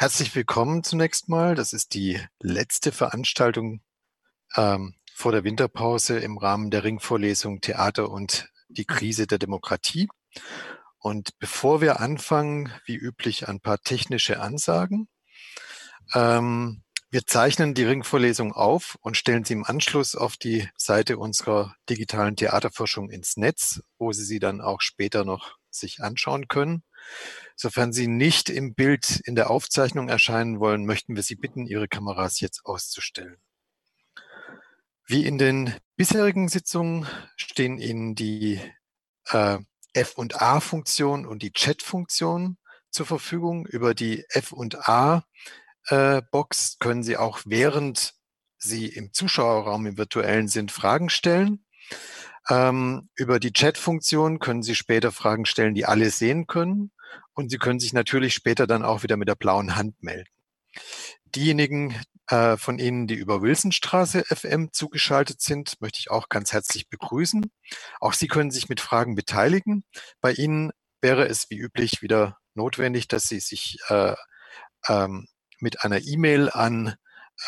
Herzlich willkommen zunächst mal. Das ist die letzte Veranstaltung ähm, vor der Winterpause im Rahmen der Ringvorlesung Theater und die Krise der Demokratie. Und bevor wir anfangen, wie üblich, ein paar technische Ansagen. Ähm, wir zeichnen die Ringvorlesung auf und stellen sie im Anschluss auf die Seite unserer digitalen Theaterforschung ins Netz, wo Sie sie dann auch später noch sich anschauen können. Sofern Sie nicht im Bild in der Aufzeichnung erscheinen wollen, möchten wir Sie bitten, Ihre Kameras jetzt auszustellen. Wie in den bisherigen Sitzungen stehen Ihnen die äh, F- und A-Funktion und die Chat-Funktion zur Verfügung. Über die F- und A-Box äh, können Sie auch während Sie im Zuschauerraum im virtuellen sind Fragen stellen. Ähm, über die Chat-Funktion können Sie später Fragen stellen, die alle sehen können. Und Sie können sich natürlich später dann auch wieder mit der blauen Hand melden. Diejenigen äh, von Ihnen, die über Wilsonstraße FM zugeschaltet sind, möchte ich auch ganz herzlich begrüßen. Auch Sie können sich mit Fragen beteiligen. Bei Ihnen wäre es wie üblich wieder notwendig, dass Sie sich äh, ähm, mit einer E-Mail an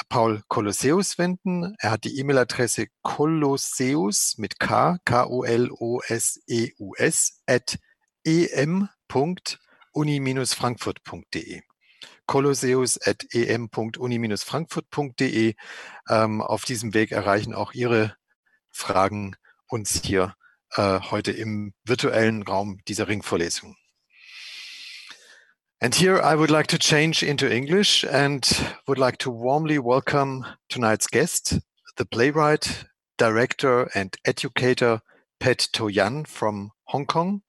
Paul Kolosseus wenden. Er hat die E-Mail-Adresse kolosseus mit K, K-O-L-O-S-E-U-S, at em.uni-frankfurt.de kolosseus.em.uni-frankfurt.de. Ähm, auf diesem Weg erreichen auch Ihre Fragen uns hier äh, heute im virtuellen Raum dieser Ringvorlesung. And here I would like to change into English and would like to warmly welcome tonight's guest, the playwright, director, and educator Pat To Yan from Hong Kong,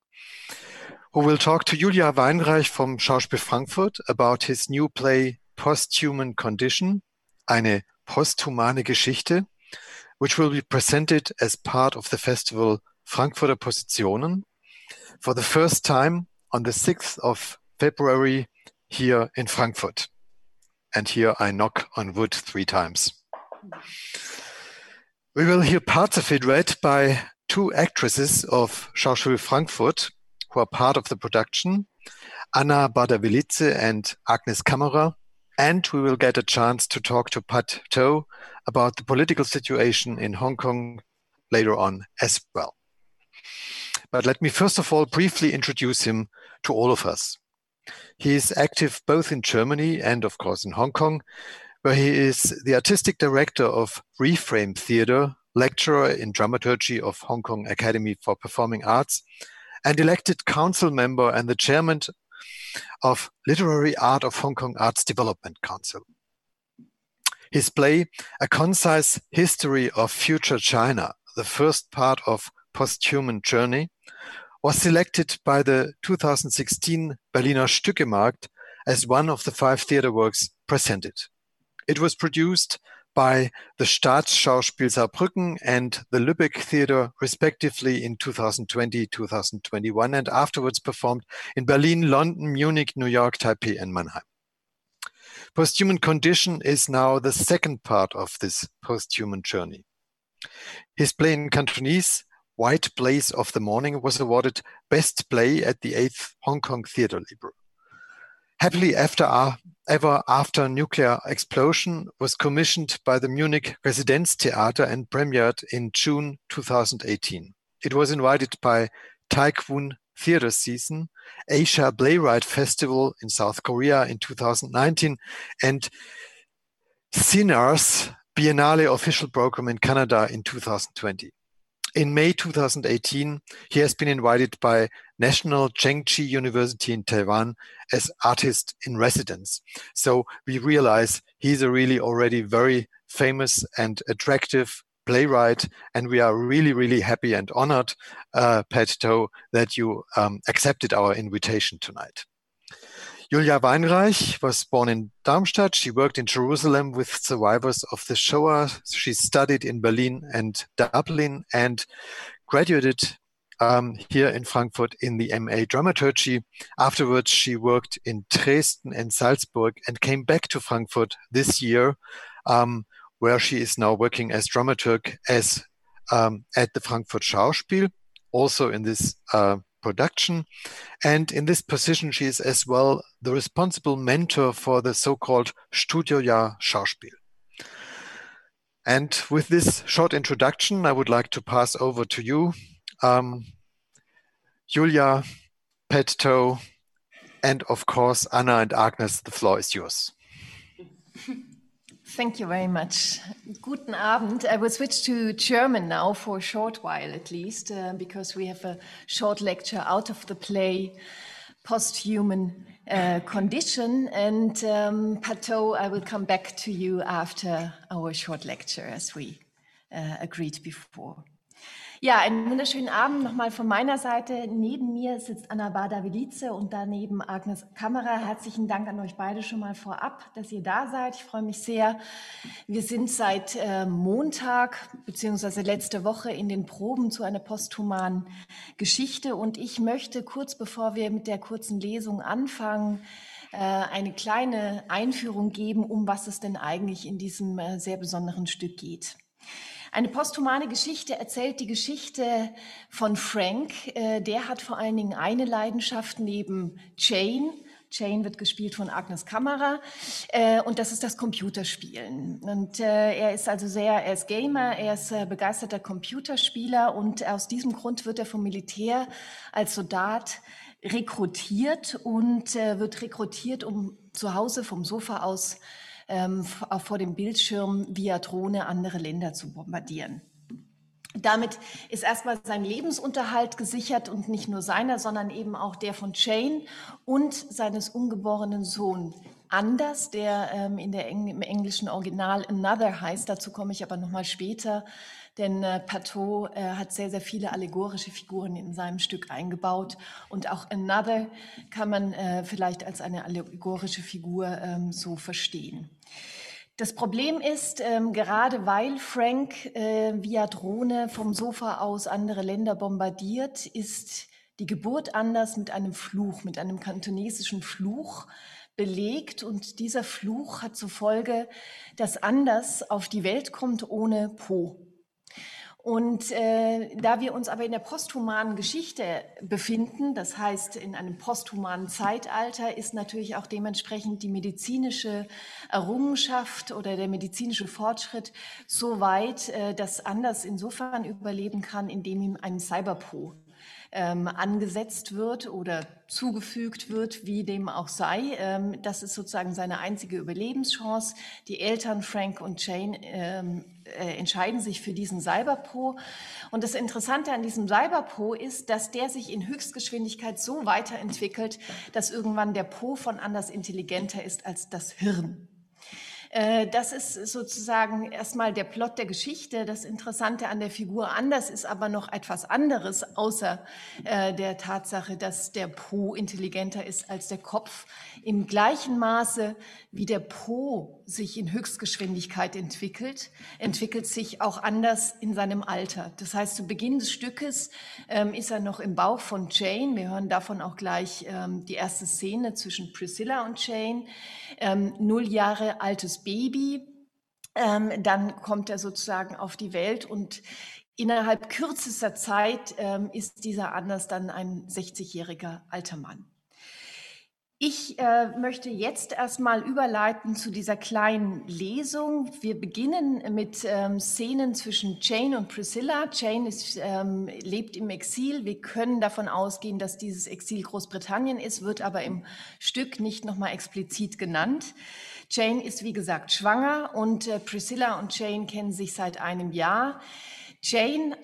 who will talk to Julia Weinreich from Schauspiel Frankfurt about his new play Posthuman Condition, eine posthumane Geschichte, which will be presented as part of the festival Frankfurter Positionen for the first time on the 6th of February here in Frankfurt. And here I knock on wood three times. We will hear parts of it read by two actresses of Schauspiel Frankfurt who are part of the production, Anna Badavilidze and Agnes Kammerer. And we will get a chance to talk to Pat To about the political situation in Hong Kong later on as well. But let me first of all briefly introduce him to all of us. He is active both in Germany and, of course, in Hong Kong, where he is the artistic director of Reframe Theatre, lecturer in dramaturgy of Hong Kong Academy for Performing Arts, and elected council member and the chairman of Literary Art of Hong Kong Arts Development Council. His play, A Concise History of Future China, the first part of Posthuman Journey, was selected by the 2016 Berliner Stückemarkt as one of the five theater works presented. It was produced by the Staatsschauspiel Saarbrücken and the Lübeck Theater, respectively, in 2020, 2021, and afterwards performed in Berlin, London, Munich, New York, Taipei, and Mannheim. Posthuman Condition is now the second part of this posthuman journey. His play in Cantonese White Blaze of the Morning was awarded Best Play at the 8th Hong Kong Theatre Libre. Happily After Ever After Nuclear Explosion was commissioned by the Munich Residenztheater and premiered in June 2018. It was invited by Taekwon Theatre Season, Asia Playwright Festival in South Korea in 2019, and CINAR's Biennale official program in Canada in 2020. In May 2018, he has been invited by National Chengchi University in Taiwan as artist in residence. So we realize he's a really already very famous and attractive playwright, and we are really, really happy and honored, uh, Pat that you um, accepted our invitation tonight. Julia Weinreich was born in Darmstadt. She worked in Jerusalem with survivors of the Shoah. She studied in Berlin and Dublin and graduated um, here in Frankfurt in the MA Dramaturgy. Afterwards, she worked in Dresden and Salzburg and came back to Frankfurt this year, um, where she is now working as dramaturg as um, at the Frankfurt Schauspiel, also in this uh, production. And in this position, she is as well the responsible mentor for the so-called Studiojahr Schauspiel. And with this short introduction, I would like to pass over to you, um, Julia, Pat To, and of course, Anna and Agnes, the floor is yours. Thank you very much. Guten Abend. I will switch to German now for a short while at least, uh, because we have a short lecture out of the play Post-Human uh, Condition. And um, Pat To, I will come back to you after our short lecture as we uh, agreed before. Ja, einen wunderschönen Abend nochmal von meiner Seite. Neben mir sitzt Anna Bader-Vilice und daneben Agnes Kammerer. Herzlichen Dank an euch beide schon mal vorab, dass ihr da seid. Ich freue mich sehr. Wir sind seit äh, Montag beziehungsweise letzte Woche in den Proben zu einer posthumanen Geschichte und ich möchte kurz bevor wir mit der kurzen Lesung anfangen, äh, eine kleine Einführung geben, um was es denn eigentlich in diesem äh, sehr besonderen Stück geht. Eine posthumane Geschichte erzählt die Geschichte von Frank. Äh, der hat vor allen Dingen eine Leidenschaft neben Jane. Jane wird gespielt von Agnes Kammerer äh, und das ist das Computerspielen. Und äh, er ist also sehr, er ist Gamer, er ist begeisterter Computerspieler und aus diesem Grund wird er vom Militär als Soldat rekrutiert und wird rekrutiert, um zu Hause vom Sofa aus ähm, vor dem Bildschirm via Drohne andere Länder zu bombardieren. Damit ist erstmal sein Lebensunterhalt gesichert und nicht nur seiner, sondern eben auch der von Jane und seines ungeborenen Sohn Anders, der ähm, in der Eng im englischen Original Another heißt. Dazu komme ich aber nochmal später denn äh, Pateau äh, hat sehr, sehr viele allegorische Figuren in seinem Stück eingebaut und auch Another kann man äh, vielleicht als eine allegorische Figur ähm, so verstehen. Das Problem ist, ähm, gerade weil Frank äh, via Drohne vom Sofa aus andere Länder bombardiert, ist die Geburt anders mit einem Fluch, mit einem kantonesischen Fluch belegt. Und dieser Fluch hat zur Folge, dass Anders auf die Welt kommt ohne Po. Und äh, da wir uns aber in der posthumanen Geschichte befinden, das heißt in einem posthumanen Zeitalter, ist natürlich auch dementsprechend die medizinische Errungenschaft oder der medizinische Fortschritt so weit, äh, dass Anders insofern überleben kann, indem ihm ein Cyberpo ähm, angesetzt wird oder zugefügt wird, wie dem auch sei. Ähm, das ist sozusagen seine einzige Überlebenschance. Die Eltern Frank und Jane ähm, äh, entscheiden sich für diesen Cyberpo. Und das Interessante an diesem Cyberpo ist, dass der sich in Höchstgeschwindigkeit so weiterentwickelt, dass irgendwann der Po von anders intelligenter ist als das Hirn. Äh, das ist sozusagen erstmal der Plot der Geschichte. Das Interessante an der Figur anders ist aber noch etwas anderes, außer äh, der Tatsache, dass der Po intelligenter ist als der Kopf. Im gleichen Maße, wie der Po sich in Höchstgeschwindigkeit entwickelt, entwickelt sich auch anders in seinem Alter. Das heißt, zu Beginn des Stückes ähm, ist er noch im Bauch von Jane. Wir hören davon auch gleich ähm, die erste Szene zwischen Priscilla und Jane ähm, null Jahre altes Baby. Ähm, dann kommt er sozusagen auf die Welt und innerhalb kürzester Zeit ähm, ist dieser Anders dann ein 60-jähriger alter Mann. Ich äh, möchte jetzt erstmal überleiten zu dieser kleinen Lesung. Wir beginnen mit ähm, Szenen zwischen Jane und Priscilla. Jane ist, ähm, lebt im Exil. Wir können davon ausgehen, dass dieses Exil Großbritannien ist, wird aber im Stück nicht nochmal explizit genannt. Jane ist, wie gesagt, schwanger und äh, Priscilla und Jane kennen sich seit einem Jahr. Jane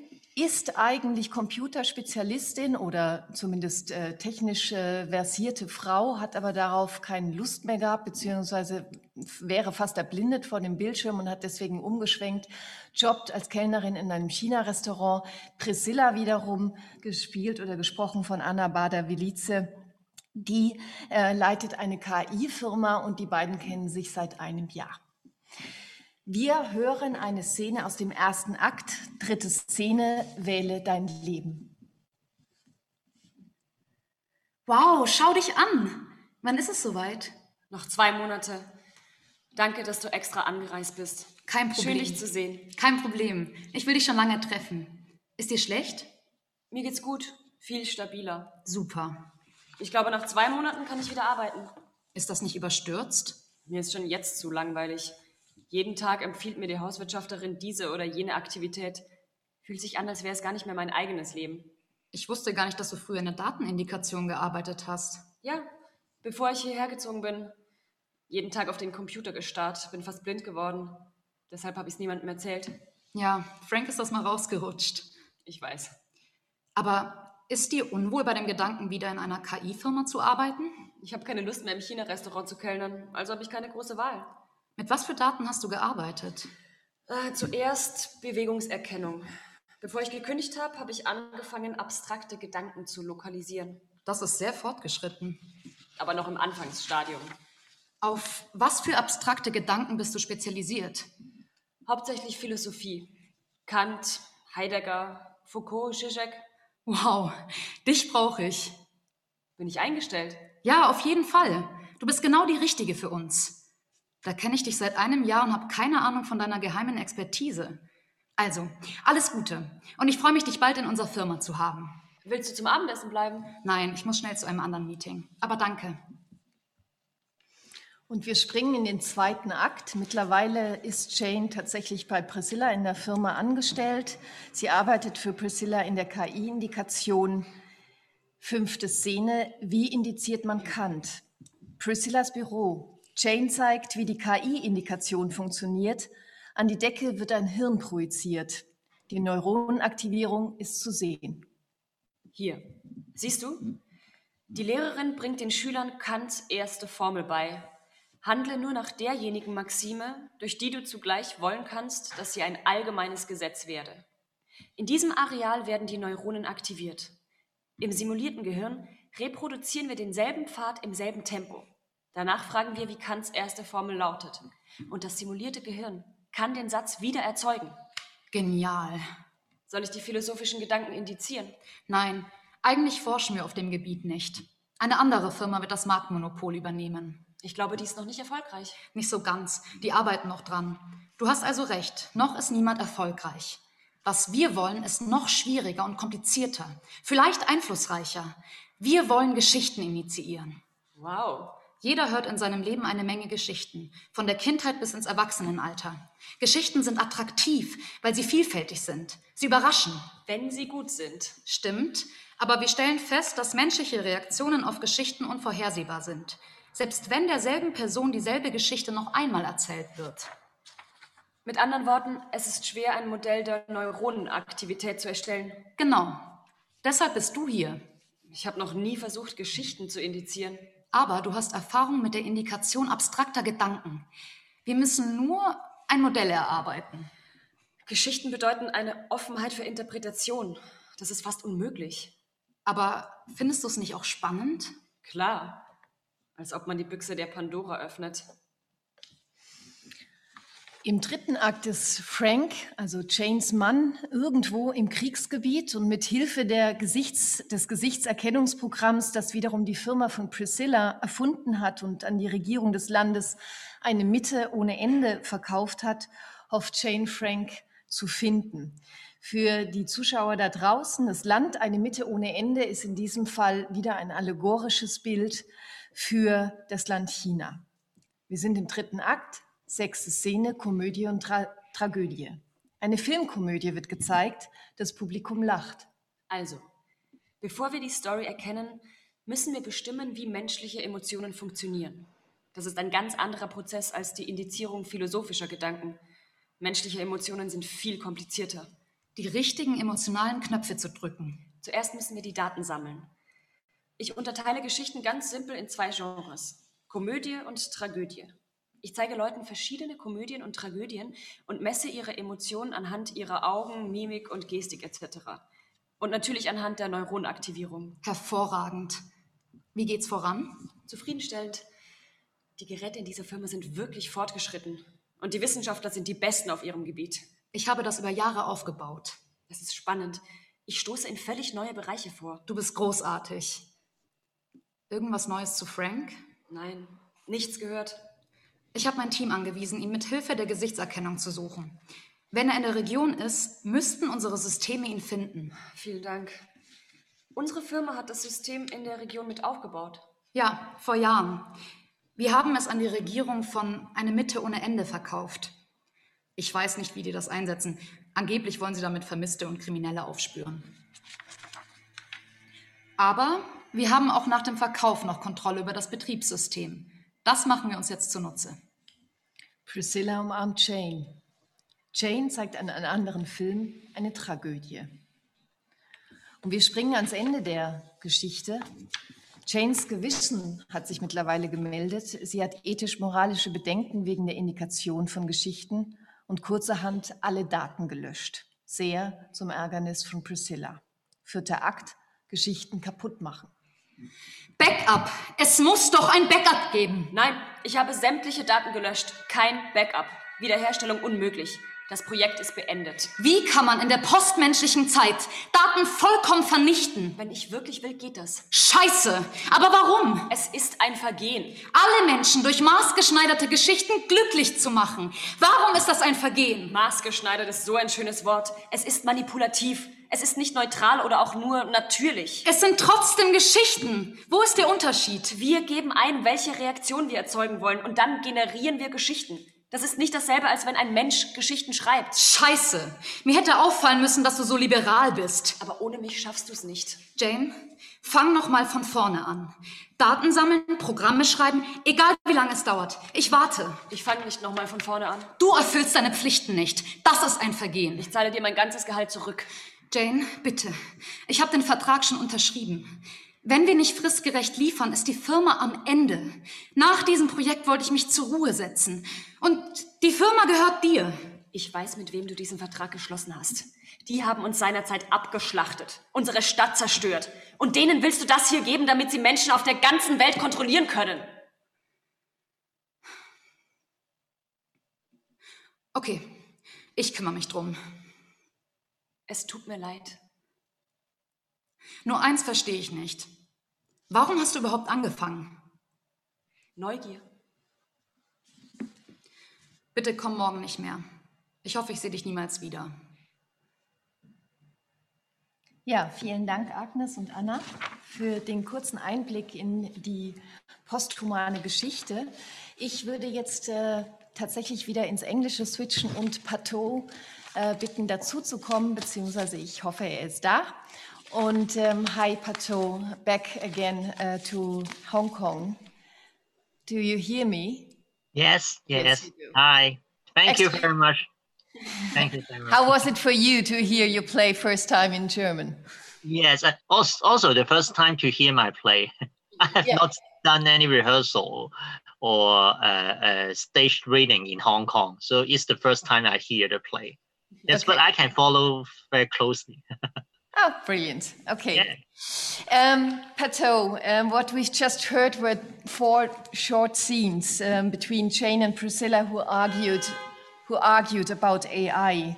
ist eigentlich Computerspezialistin oder zumindest äh, technisch äh, versierte Frau, hat aber darauf keine Lust mehr gehabt, beziehungsweise wäre fast erblindet vor dem Bildschirm und hat deswegen umgeschwenkt, jobbt als Kellnerin in einem China-Restaurant. Priscilla wiederum, gespielt oder gesprochen von Anna Bader-Vilice, die äh, leitet eine KI-Firma und die beiden kennen sich seit einem Jahr. Wir hören eine Szene aus dem ersten Akt, dritte Szene, wähle dein Leben. Wow, schau dich an. Wann ist es soweit? Noch zwei Monate. Danke, dass du extra angereist bist. Kein Problem. Schön, dich zu sehen. Kein Problem. Ich will dich schon lange treffen. Ist dir schlecht? Mir geht's gut. Viel stabiler. Super. Ich glaube, nach zwei Monaten kann ich wieder arbeiten. Ist das nicht überstürzt? Mir ist schon jetzt zu langweilig. Jeden Tag empfiehlt mir die Hauswirtschafterin diese oder jene Aktivität. Fühlt sich an, als wäre es gar nicht mehr mein eigenes Leben. Ich wusste gar nicht, dass du früher in der Datenindikation gearbeitet hast. Ja, bevor ich hierher gezogen bin. Jeden Tag auf den Computer gestarrt, bin fast blind geworden. Deshalb habe ich es niemandem erzählt. Ja, Frank ist das mal rausgerutscht. Ich weiß. Aber ist dir unwohl bei dem Gedanken, wieder in einer KI-Firma zu arbeiten? Ich habe keine Lust mehr, im China-Restaurant zu kellnern, also habe ich keine große Wahl. Mit was für Daten hast du gearbeitet? Äh, zuerst Bewegungserkennung. Bevor ich gekündigt habe, habe ich angefangen, abstrakte Gedanken zu lokalisieren. Das ist sehr fortgeschritten. Aber noch im Anfangsstadium. Auf was für abstrakte Gedanken bist du spezialisiert? Hauptsächlich Philosophie. Kant, Heidegger, Foucault, Zizek. Wow, dich brauche ich. Bin ich eingestellt? Ja, auf jeden Fall. Du bist genau die Richtige für uns. Da kenne ich dich seit einem Jahr und habe keine Ahnung von deiner geheimen Expertise. Also, alles Gute. Und ich freue mich, dich bald in unserer Firma zu haben. Willst du zum Abendessen bleiben? Nein, ich muss schnell zu einem anderen Meeting. Aber danke. Und wir springen in den zweiten Akt. Mittlerweile ist Jane tatsächlich bei Priscilla in der Firma angestellt. Sie arbeitet für Priscilla in der KI-Indikation. Fünfte Szene. Wie indiziert man Kant? Priscillas Büro. Jane zeigt, wie die KI-Indikation funktioniert. An die Decke wird ein Hirn projiziert. Die Neuronenaktivierung ist zu sehen. Hier. Siehst du? Die Lehrerin bringt den Schülern Kants erste Formel bei. Handle nur nach derjenigen Maxime, durch die du zugleich wollen kannst, dass sie ein allgemeines Gesetz werde. In diesem Areal werden die Neuronen aktiviert. Im simulierten Gehirn reproduzieren wir denselben Pfad im selben Tempo. Danach fragen wir, wie Kants erste Formel lautet. Und das simulierte Gehirn kann den Satz wieder erzeugen. Genial. Soll ich die philosophischen Gedanken indizieren? Nein, eigentlich forschen wir auf dem Gebiet nicht. Eine andere Firma wird das Marktmonopol übernehmen. Ich glaube, die ist noch nicht erfolgreich. Nicht so ganz. Die arbeiten noch dran. Du hast also recht. Noch ist niemand erfolgreich. Was wir wollen, ist noch schwieriger und komplizierter. Vielleicht einflussreicher. Wir wollen Geschichten initiieren. Wow. Jeder hört in seinem Leben eine Menge Geschichten, von der Kindheit bis ins Erwachsenenalter. Geschichten sind attraktiv, weil sie vielfältig sind. Sie überraschen. Wenn sie gut sind. Stimmt, aber wir stellen fest, dass menschliche Reaktionen auf Geschichten unvorhersehbar sind selbst wenn derselben Person dieselbe Geschichte noch einmal erzählt wird. Mit anderen Worten, es ist schwer, ein Modell der Neuronenaktivität zu erstellen. Genau. Deshalb bist du hier. Ich habe noch nie versucht, Geschichten zu indizieren. Aber du hast Erfahrung mit der Indikation abstrakter Gedanken. Wir müssen nur ein Modell erarbeiten. Geschichten bedeuten eine Offenheit für Interpretation. Das ist fast unmöglich. Aber findest du es nicht auch spannend? Klar. Als ob man die Büchse der Pandora öffnet. Im dritten Akt ist Frank, also Janes Mann, irgendwo im Kriegsgebiet und mit Hilfe Gesichts, des Gesichtserkennungsprogramms, das wiederum die Firma von Priscilla erfunden hat und an die Regierung des Landes eine Mitte ohne Ende verkauft hat, hofft Jane Frank zu finden. Für die Zuschauer da draußen, das Land eine Mitte ohne Ende ist in diesem Fall wieder ein allegorisches Bild für das Land China. Wir sind im dritten Akt, sechste Szene, Komödie und Tra Tragödie. Eine Filmkomödie wird gezeigt, das Publikum lacht. Also, bevor wir die Story erkennen, müssen wir bestimmen, wie menschliche Emotionen funktionieren. Das ist ein ganz anderer Prozess als die Indizierung philosophischer Gedanken. Menschliche Emotionen sind viel komplizierter. Die richtigen emotionalen Knöpfe zu drücken. Zuerst müssen wir die Daten sammeln. Ich unterteile Geschichten ganz simpel in zwei Genres. Komödie und Tragödie. Ich zeige Leuten verschiedene Komödien und Tragödien und messe ihre Emotionen anhand ihrer Augen, Mimik und Gestik etc. Und natürlich anhand der Neuronaktivierung. Hervorragend. Wie geht's voran? Zufriedenstellend. Die Geräte in dieser Firma sind wirklich fortgeschritten. Und die Wissenschaftler sind die Besten auf ihrem Gebiet. Ich habe das über Jahre aufgebaut. Das ist spannend. Ich stoße in völlig neue Bereiche vor. Du bist großartig. Irgendwas Neues zu Frank? Nein, nichts gehört. Ich habe mein Team angewiesen, ihn mit Hilfe der Gesichtserkennung zu suchen. Wenn er in der Region ist, müssten unsere Systeme ihn finden. Vielen Dank. Unsere Firma hat das System in der Region mit aufgebaut. Ja, vor Jahren. Wir haben es an die Regierung von eine Mitte ohne Ende verkauft. Ich weiß nicht, wie die das einsetzen. Angeblich wollen sie damit Vermisste und Kriminelle aufspüren. Aber wir haben auch nach dem Verkauf noch Kontrolle über das Betriebssystem. Das machen wir uns jetzt zunutze. Priscilla umarmt Jane. Jane zeigt an einem anderen Film eine Tragödie. Und wir springen ans Ende der Geschichte. Janes Gewissen hat sich mittlerweile gemeldet. Sie hat ethisch-moralische Bedenken wegen der Indikation von Geschichten und kurzerhand alle Daten gelöscht. Sehr zum Ärgernis von Priscilla. Vierter Akt, Geschichten kaputt machen. Backup! Es muss doch ein Backup geben! Nein, ich habe sämtliche Daten gelöscht. Kein Backup. Wiederherstellung unmöglich. Das Projekt ist beendet. Wie kann man in der postmenschlichen Zeit Daten vollkommen vernichten? Wenn ich wirklich will, geht das. Scheiße! Aber warum? Es ist ein Vergehen. Alle Menschen durch maßgeschneiderte Geschichten glücklich zu machen. Warum ist das ein Vergehen? Maßgeschneidert ist so ein schönes Wort. Es ist manipulativ. Es ist nicht neutral oder auch nur natürlich. Es sind trotzdem Geschichten. Wo ist der Unterschied? Wir geben ein, welche Reaktion wir erzeugen wollen und dann generieren wir Geschichten. Das ist nicht dasselbe, als wenn ein Mensch Geschichten schreibt. Scheiße. Mir hätte auffallen müssen, dass du so liberal bist. Aber ohne mich schaffst du es nicht. Jane, fang noch mal von vorne an. Daten sammeln, Programme schreiben, egal wie lange es dauert. Ich warte. Ich fange nicht noch mal von vorne an. Du erfüllst deine Pflichten nicht. Das ist ein Vergehen. Ich zahle dir mein ganzes Gehalt zurück. Jane, bitte. Ich habe den Vertrag schon unterschrieben. Wenn wir nicht fristgerecht liefern, ist die Firma am Ende. Nach diesem Projekt wollte ich mich zur Ruhe setzen. Und die Firma gehört dir. Ich weiß, mit wem du diesen Vertrag geschlossen hast. Die haben uns seinerzeit abgeschlachtet, unsere Stadt zerstört. Und denen willst du das hier geben, damit sie Menschen auf der ganzen Welt kontrollieren können. Okay, ich kümmere mich drum. Es tut mir leid. Nur eins verstehe ich nicht. Warum hast du überhaupt angefangen? Neugier. Bitte komm morgen nicht mehr. Ich hoffe, ich sehe dich niemals wieder. Ja, vielen Dank, Agnes und Anna, für den kurzen Einblick in die posthumane Geschichte. Ich würde jetzt äh, tatsächlich wieder ins Englische switchen und Pateau äh, bitten, dazuzukommen, beziehungsweise ich hoffe, er ist da. Und um, hi, Pat To, back again uh, to Hong Kong. Do you hear me? Yes, yes. Yes, Hi. Thank Excellent. you very much. Thank you very much. How was it for you to hear you play first time in German? Yes, uh, also, also the first time to hear my play. I have Yeah. not done any rehearsal or uh, uh, staged reading in Hong Kong, so it's the first time I hear the play. Yes, but I can follow very closely. Oh, brilliant. Okay. Yeah. Um, Pat To, um, what we've just heard were four short scenes um, between Jane and Priscilla who argued, who argued about AI.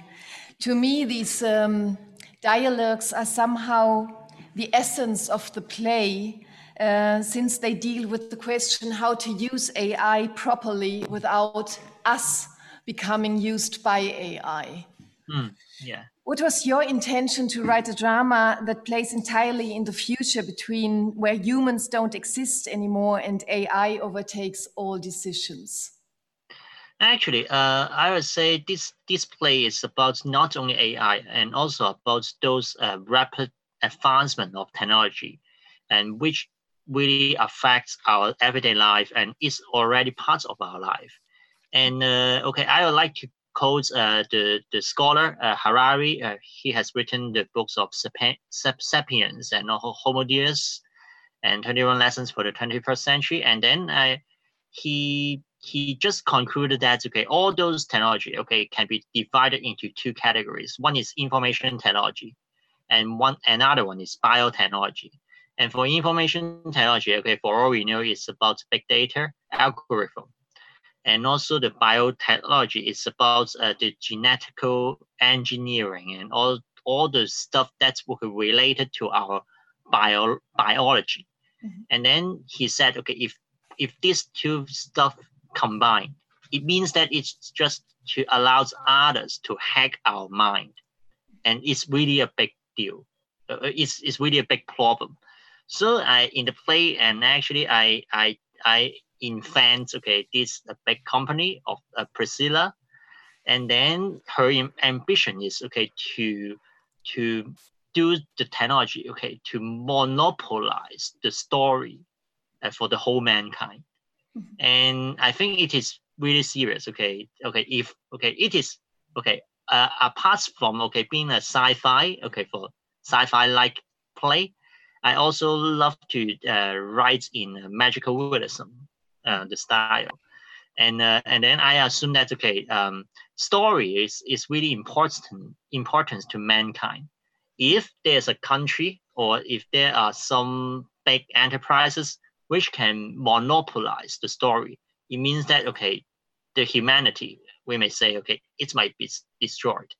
To me, these um, dialogues are somehow the essence of the play, uh, since they deal with the question how to use AI properly without us becoming used by AI. Hmm, yeah. What was your intention to write a drama that plays entirely in the future between where humans don't exist anymore and AI overtakes all decisions? Actually, uh, I would say this this play is about not only AI and also about those uh, rapid advancement of technology, and which really affects our everyday life and is already part of our life. And uh, okay, I would like to quote uh, the the scholar uh, Harari. Uh, he has written the books of Sapi- *Sapiens* and Ho- *Homo Deus* and *21 Lessons for the 21st Century*. And then I he he just concluded that okay all those technology okay can be divided into two categories one is information technology and one another one is biotechnology and for information technology okay for all we know it's about big data algorithm and also the biotechnology is about uh, the genetical engineering and all all the stuff that's related to our bio biology Mhm. and then he said okay if if these two stuff combine, it means that it's just to allows others to hack our mind, and it's really a big deal. uh, it's, it's really a big problem. So I in the play and actually I I I invent okay this a big company of uh, Priscilla, and then her ambition is okay to to do the technology okay to monopolize the story uh, for the whole mankind, mm-hmm. and I think it is really serious. Okay, okay if okay it is okay uh, apart from okay being a sci-fi okay for sci-fi like play I also love to uh, write in magical realism, uh, the style, and uh, and then I assume that okay, um, story is is really important importance to mankind. If there's a country or if there are some big enterprises which can monopolize the story, it means that okay, the humanity we may say okay, it might be destroyed.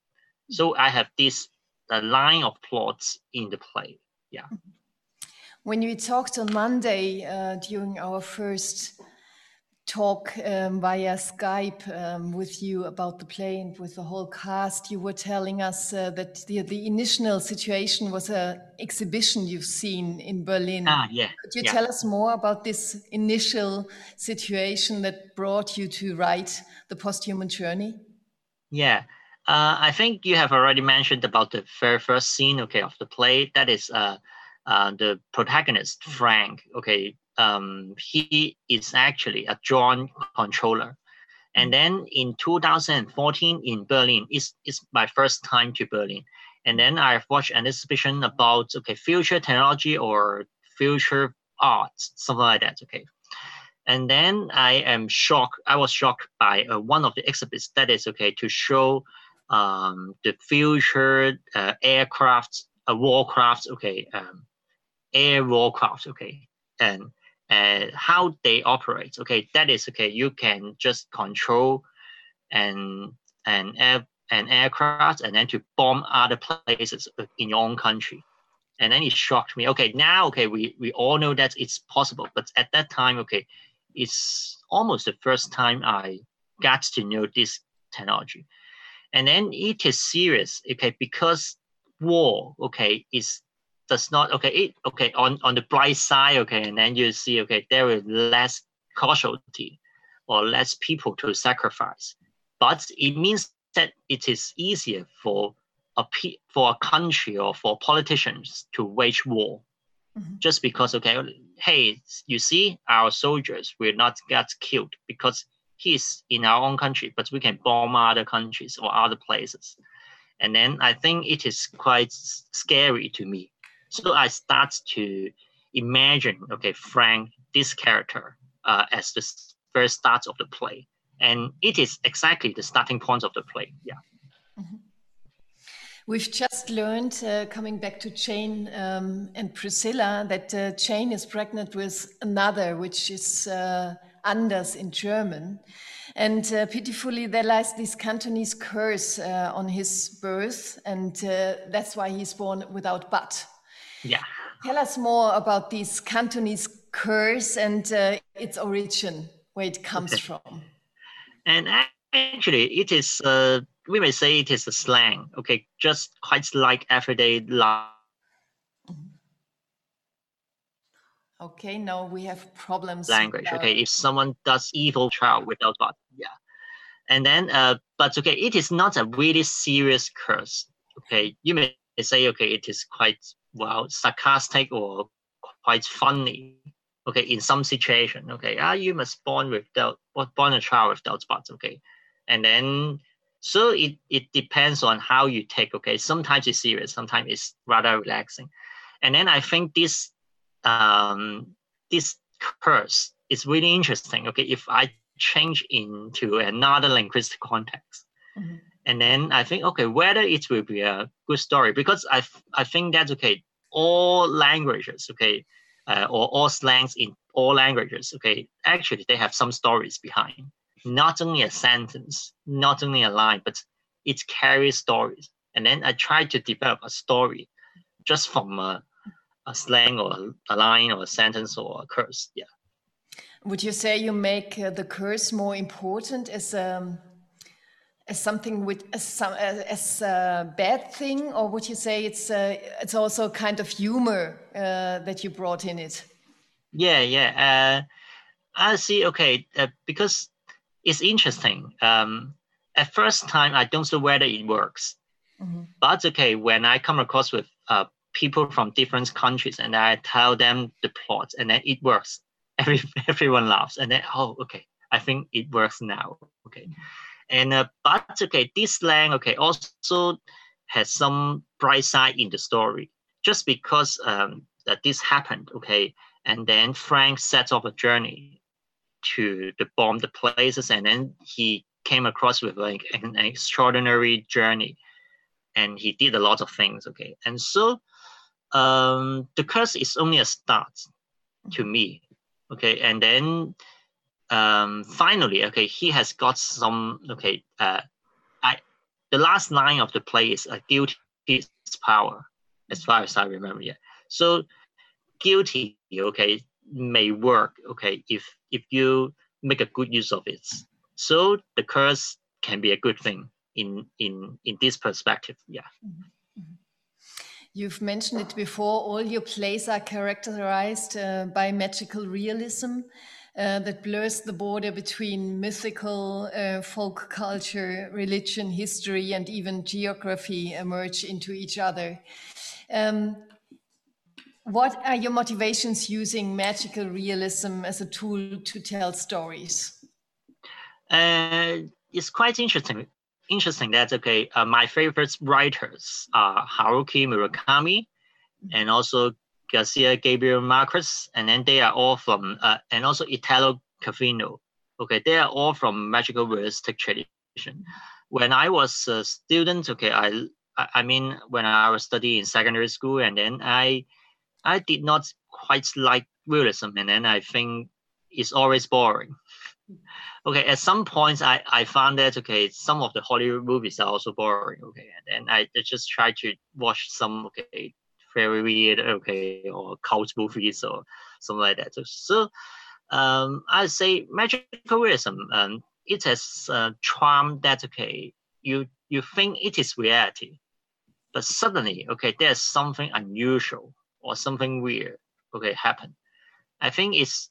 So I have this uh, line of plots in the play. Yeah. When we talked on Monday uh, during our first talk um, via Skype um, with you about the play and with the whole cast, you were telling us uh, that the, the initial situation was an exhibition you've seen in Berlin. Ah, yeah. Could you yeah. tell us more about this initial situation that brought you to write the posthuman journey? Yeah. Uh, I think you have already mentioned about the very first scene, okay, of the play. That is uh, uh, the protagonist Frank, okay, um, he is actually a drone controller. And mm. then in 2014 in Berlin, it's, it's my first time to Berlin. And then I've watched an exhibition about okay future technology or future arts, something like that. Okay. And then I am shocked. I was shocked by uh, one of the exhibits that is okay to show um, the future uh, aircraft, uh, warcraft, okay, um, air warcraft, okay, and uh, how they operate, okay, that is okay. You can just control and an air an aircraft and then to bomb other places in your own country. And then it shocked me. Okay, now okay, we we all know that it's possible, but at that time, okay, it's almost the first time I got to know this technology. And then it is serious, okay, because war, okay, is does not okay it okay on on the bright side okay and then you see okay there is less casualty or less people to sacrifice. But it means that it is easier for a for a country or for politicians to wage war. Mm-hmm. just because okay hey you see our soldiers will not get killed because he's in our own country but we can bomb other countries or other places. And then i think it is quite scary to me so I start to imagine, okay, Frank, this character uh, as the first start of the play. And it is exactly the starting point of the play. Yeah. Mm-hmm. We've just learned, uh, coming back to Jane um, and Priscilla, that uh, Jane is pregnant with another, which is uh, Anders in German. And uh, pitifully, there lies this Cantonese curse uh, on his birth, and uh, that's why he's born without butt. Yeah. Tell us more about this Cantonese curse and uh, its origin, where it comes okay. from. And actually, it is, uh, we may say it is a slang, okay, just quite like everyday life. Mm-hmm. Okay, now we have problems. Language, okay, if someone does evil child without body, yeah. And then, uh, but okay, it is not a really serious curse. Okay, you may say, okay, it is quite well sarcastic or quite funny. Okay in some situation okay ah you must born with without born a child with without spots okay. And then so it, it depends on how you take okay. Sometimes it's serious sometimes it's rather relaxing. And then i think this um this curse is really interesting okay. If i change into another linguistic context mm-hmm and then I think okay whether it will be a good story because I I think that's okay. All languages okay uh, or all slangs in all languages okay actually they have some stories behind. Not only a sentence not only a line but it carries stories. And then I try to develop a story just from a, a slang or a line or a sentence or a curse yeah. Would you say you make uh, the curse more important as a as something with as, some, as a bad thing, or would you say it's uh, it's also kind of humor uh, that you brought in it? Yeah, yeah. Uh, I see. Okay, uh, because it's interesting. Um, at first time, I don't know whether it works, mm-hmm. but okay, when I come across with uh, people from different countries and I tell them the plot, and then it works. Every everyone laughs, and then oh, okay, I think it works now. Okay. Mm-hmm and uh, but okay, this land okay also has some bright side in the story. Just because um, that this happened, okay, and then Frank set off a journey to the bomb the places, and then he came across with like an, an extraordinary journey, and he did a lot of things, okay, and so um, the curse is only a start to me, okay, and then um, finally, okay, he has got some, okay, uh, I, the last line of the play is a guilty is power, as far as I remember, yeah. So guilty, okay, may work, okay, if, if you make a good use of it. So the curse can be a good thing in, in, in this perspective, yeah. Mm-hmm. You've mentioned it before, all your plays are characterized uh, by magical realism uh, that blurs the border between mythical, uh, folk culture, religion, history, and even geography emerge into each other. Um, what are your motivations using magical realism as a tool to tell stories? Uh, it's quite interesting. Interesting that okay, uh, my favorite writers are Haruki Murakami and also Garcia Gabriel Marquez, and then they are all from, uh, and also Italo Calvino. Okay, they are all from magical realistic tradition. When I was a student, okay, I, I mean, when I was studying in secondary school, and then I, I did not quite like realism, and then I think it's always boring. Okay, at some points I, I found that okay, some of the Hollywood movies are also boring. Okay, and then I just try to watch some okay very weird, okay, or cult movies or something like that. So, so um, I say magical realism, um, it has a charm that okay, you you think it is reality, but suddenly okay, there's something unusual or something weird okay happen. I think it's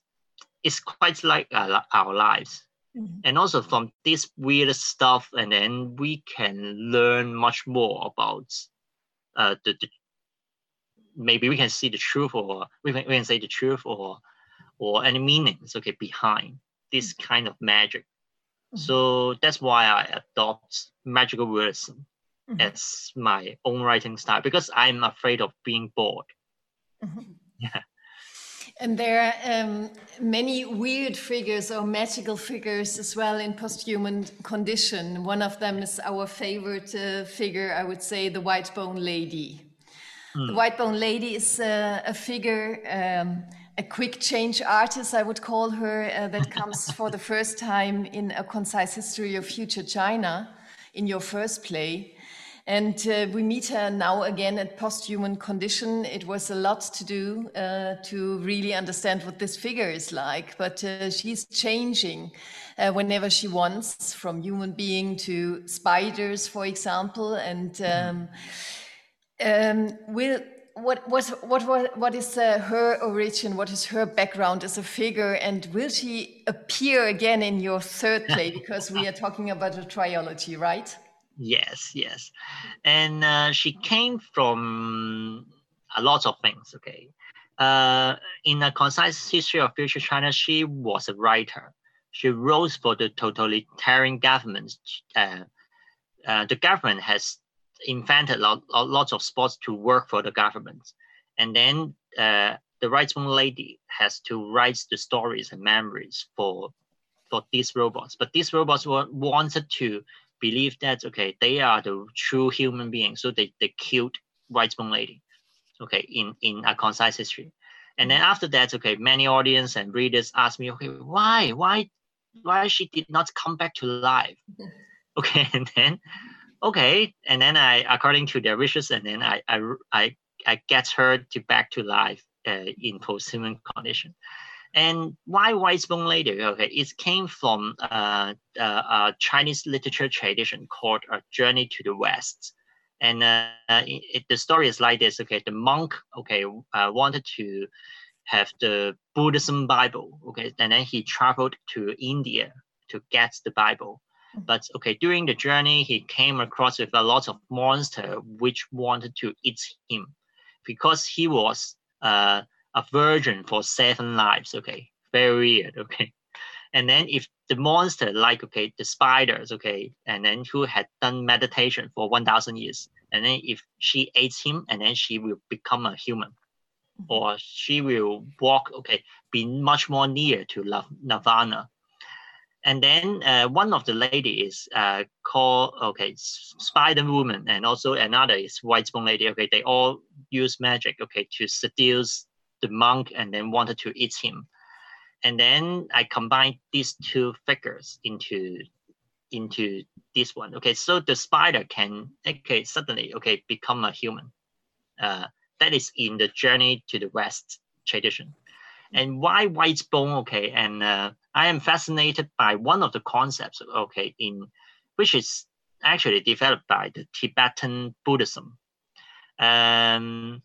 it's quite like our, our lives. Mm-hmm. And also from this weird stuff, and then we can learn much more about uh, the, the maybe we can see the truth or we can, we can say the truth or or any meanings okay behind this mm-hmm. kind of magic mm-hmm. so that's why i adopt magical realism mm-hmm. as my own writing style because i'm afraid of being bored mm-hmm. yeah and there are um, many weird figures or magical figures as well in post-human condition. One of them is our favorite uh, figure, I would say, the white bone lady. Mm. The White Bone Lady is uh, a figure, um, a quick change artist, I would call her, uh, that comes for the first time in A Concise History of Future China in your first play. And uh, we meet her now again at Posthuman Condition. It was a lot to do uh, to really understand what this figure is like, but uh, she's changing uh, whenever she wants, from human being to spiders, for example. And um, um, will what what what what is uh, her origin? What is her background as a figure? And will she appear again in your third play? Because we are talking about a trilogy, right? Yes, yes, and uh, she came from a lot of things. Okay, uh, in a concise history of future China, she was a writer. She wrote for the totalitarian government. Uh, uh, the government has invented lot, lots of sports to work for the government. And then uh, the White Bone Lady has to write the stories and memories for for these robots. But these robots were, wanted to believe that okay, they are the true human beings. So they, they killed White Bone Lady. Okay, in, in a concise history. And then after that, okay, many audience and readers ask me, okay, why? Why why she did not come back to life? Okay, and then okay and then i according to their wishes and then i i i, I get her to back to life uh, in post-human condition And why White Bone Lady? Okay, it came from uh, uh, a Chinese literature tradition called A Journey to the West. And uh, it, the story is like this. Okay, the monk okay uh, wanted to have the Buddhism Bible. Okay, and then he traveled to India to get the Bible. But okay, during the journey, he came across with a lot of monster which wanted to eat him, because he was uh, a virgin for seven lives. Okay, very weird. Okay, and then if the monster like okay the spiders okay and then who had done meditation for 1000 years and then if she ate him and then she will become a human mm-hmm. or she will walk okay be much more near to love nirvana and then uh, one of the lady is uh, called okay spider woman and also another is white bone lady okay they all use magic okay to seduce the monk and then wanted to eat him and then I combine these two figures into into this one. Okay, so the spider can okay suddenly okay become a human. Uh, that is in the journey to the west tradition. And why white bone? Okay, and uh, I am fascinated by one of the concepts. Okay, in which is actually developed by the Tibetan Buddhism. Um,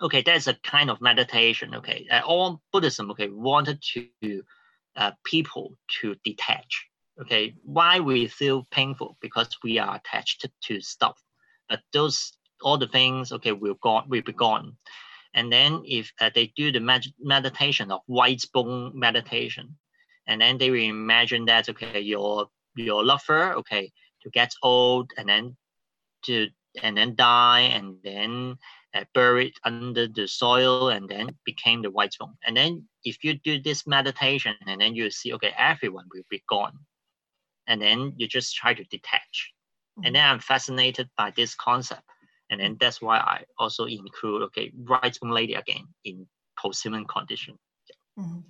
okay, that's a kind of meditation. Okay, uh, all Buddhism, okay, wanted to uh, people to detach. Okay, why we feel painful because we are attached to stuff, but those all the things, okay, will gone, will be gone. And then if uh, they do the med- meditation of white bone meditation, and then they will imagine that okay, your your lover, okay, to get old and then to and then die and then uh, buried under the soil and then became the white bone. And then if you do this meditation and then you see, okay, everyone will be gone. And then you just try to detach. Mm-hmm. And then I'm fascinated by this concept. And then that's why I also include, okay, right lady again in post-human condition. Mm-hmm.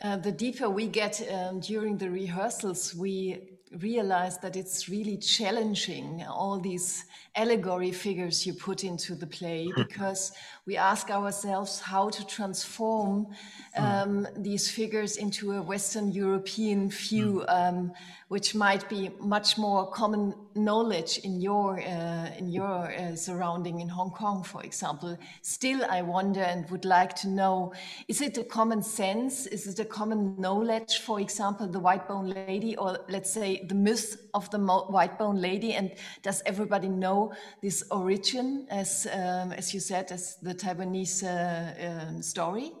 Uh, the deeper we get um, during the rehearsals, we realize that it's really challenging all these allegory figures you put into the play because we ask ourselves how to transform hmm. um, these figures into a Western European view, hmm. um, which might be much more common knowledge in your uh, in your uh, surrounding in Hong Kong, for example. Still, I wonder and would like to know: Is it a common sense? Is it a common knowledge? For example, the white bone lady, or let's say the myth of the white bone lady, and does everybody know this origin, as um, as you said, as the Taiwanese uh, um, story?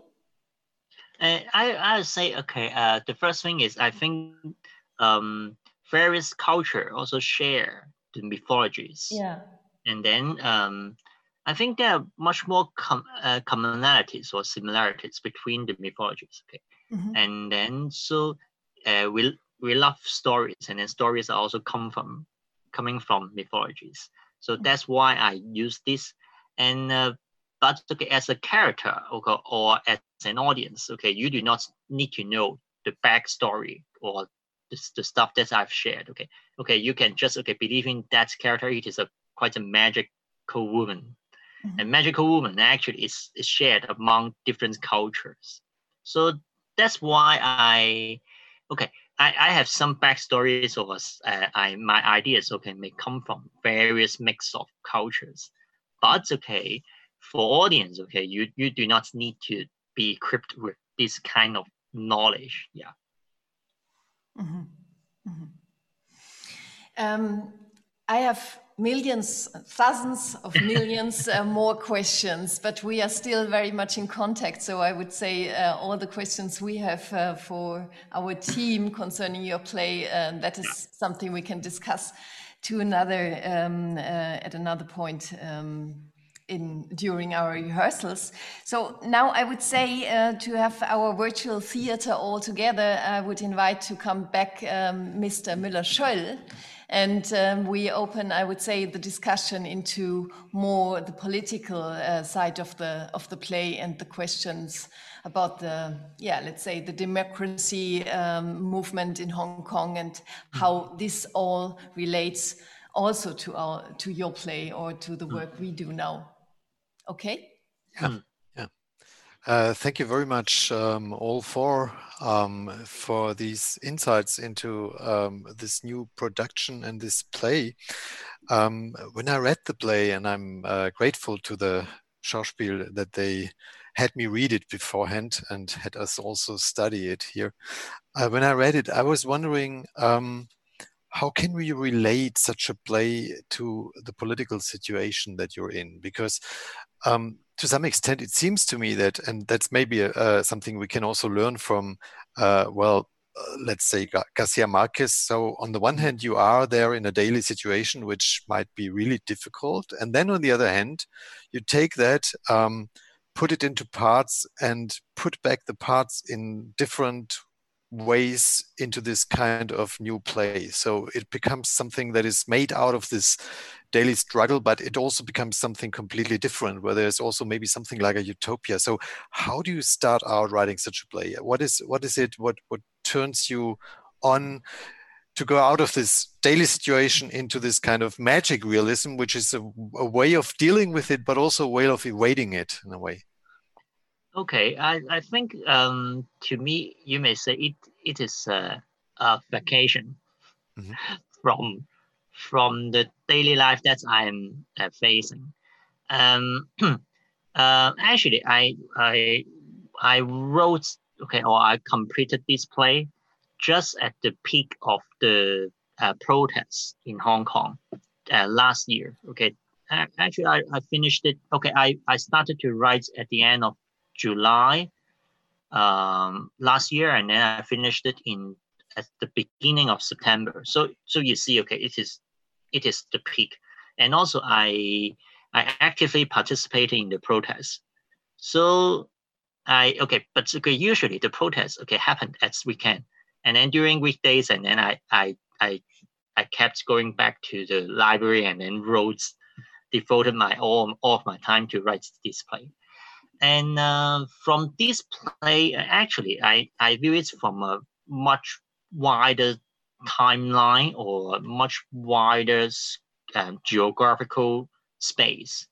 Uh, I I would say okay. Uh, the first thing is I think um, various culture also share the mythologies. Yeah. And then um, I think there are much more com uh, commonalities or similarities between the mythologies. Okay. Mm -hmm. And then so uh, we we love stories, and then stories are also come from coming from mythologies. So mm -hmm. that's why I use this. And uh, but okay, as a character okay, or as an audience, okay, you do not need to know the backstory or the, the stuff that I've shared. Okay, okay, you can just okay believe in that character. It is a quite a magical woman, mm-hmm. and magical woman actually is, is shared among different cultures. So that's why I okay. I, I have some backstories of us. Uh, I my ideas okay may come from various mix of cultures, but okay for audience, okay, you, you do not need to be equipped with this kind of knowledge. Yeah. Mm-hmm. Mm-hmm. Um, I have millions, thousands of millions uh, more questions, but we are still very much in contact. So I would say uh, all the questions we have uh, for our team concerning your play, uh, that is something we can discuss to another um, uh, at another point. Um, in during our rehearsals. So now I would say uh, to have our virtual theater all together, I would invite to come back um, Mr. Müller-Schöll. And um, we open, I would say, the discussion into more the political uh, side of the of the play and the questions about the, yeah, let's say the democracy um, movement in Hong Kong and how this all relates also to our to your play or to the work we do now. Okay. Yeah. Mm. Yeah. Uh, thank you very much, um, all four, um, for these insights into um, this new production and this play. Um, when I read the play, and I'm uh, grateful to the Schauspiel that they had me read it beforehand and had us also study it here. Uh, when I read it, I was wondering um, how can we relate such a play to the political situation that you're in? Because um, to some extent, it seems to me that, and that's maybe uh, something we can also learn from, uh, well, uh, let's say Garcia Marquez. So on the one hand, you are there in a daily situation which might be really difficult, and then on the other hand, you take that, um, put it into parts, and put back the parts in different ways into this kind of new play. So it becomes something that is made out of this daily struggle, but it also becomes something completely different, where there's also maybe something like a utopia. So how do you start out writing such a play? What is what is it? What what turns you on to go out of this daily situation into this kind of magic realism, which is a, a way of dealing with it, but also a way of evading it in a way? Okay, I, I think um, to me, you may say it it is a, a vacation mm-hmm. from from the daily life that I'm uh, facing. Um, uh, actually, I I I wrote okay, or I completed this play just at the peak of the uh, protests in Hong Kong uh, last year. Okay, actually, I, I finished it. Okay, I, I started to write at the end of July um, last year, and then I finished it in at the beginning of September. So so you see, okay, it is it is the peak, and also I I actively participated in the protests. So I okay, but okay, usually the protests okay happened as weekend, and then during weekdays, and then I I I I kept going back to the library and then wrote devoted my all, all of my time to write this play. And uh, from this play, actually, I, I view it from a much wider timeline or much wider um, geographical space.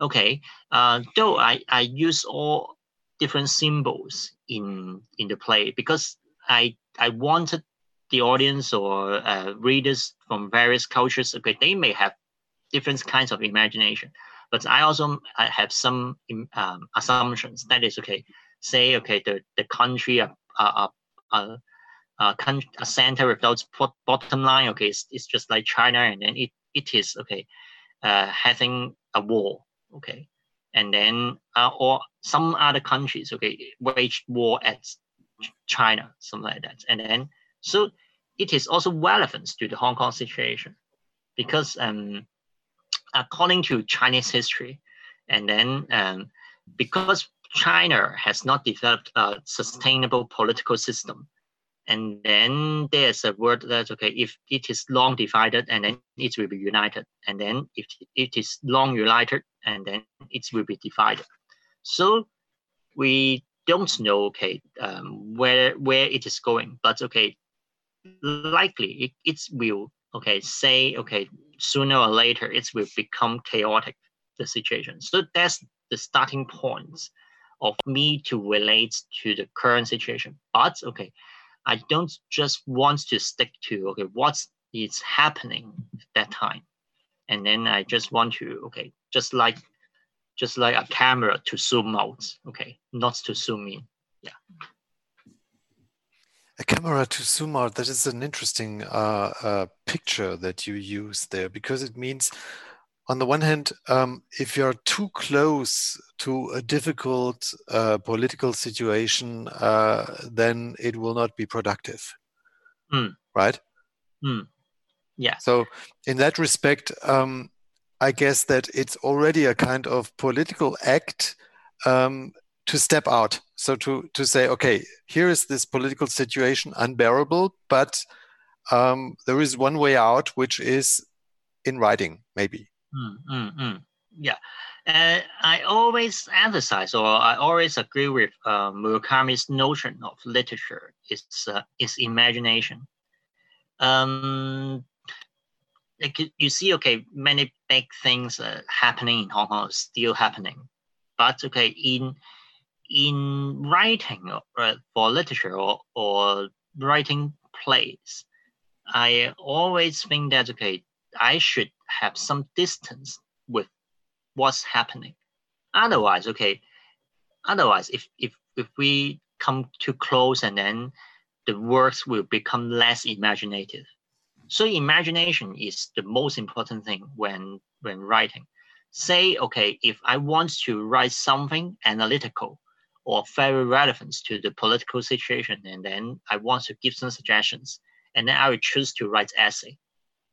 Okay, uh, though I, I use all different symbols in in the play because I I wanted the audience or uh, readers from various cultures. Okay, they may have different kinds of imagination. But I also I have some um, assumptions. That is okay. Say okay, the the country a a a, a, center without bottom line. Okay, it's, it's just like China, and then it it is okay, uh, having a war. Okay, and then uh, or some other countries okay wage war at China, something like that, and then so it is also relevant to the Hong Kong situation because um according to Chinese history, and then um, because China has not developed a sustainable political system, and then there's a word that okay, if it is long divided, and then it will be united, and then if it is long united, and then it will be divided. So we don't know okay um, where where it is going, but okay, likely it, it will okay say okay sooner or later it will become chaotic the situation. So that's the starting point of me to relate to the current situation. But okay i don't just want to stick to okay what is happening at that time. And then i just want to okay just like just like a camera to zoom out okay not to zoom in. Yeah a camera to zoom out that is an interesting uh, uh, picture that you use there because it means on the one hand um, if you're too close to a difficult uh, political situation uh, then it will not be productive mm. right mm. yeah so in that respect um, i guess that it's already a kind of political act um, to step out so to to say okay here is this political situation unbearable but um, there is one way out which is in writing maybe. Mm, mm, mm. yeah. Uh, i always emphasize or i always agree with uh, murakami's notion of literature is uh, is imagination. Um, like you see okay many big things uh, happening in hong kong still happening. But okay in in writing uh, for literature or, or writing plays, I always think that okay, I should have some distance with what's happening. Otherwise, okay, otherwise if if if we come too close and then the works will become less imaginative. So imagination is the most important thing when when writing. Say, okay, if I want to write something analytical or very relevant to the political situation, and then I want to give some suggestions, and then I will choose to write essay,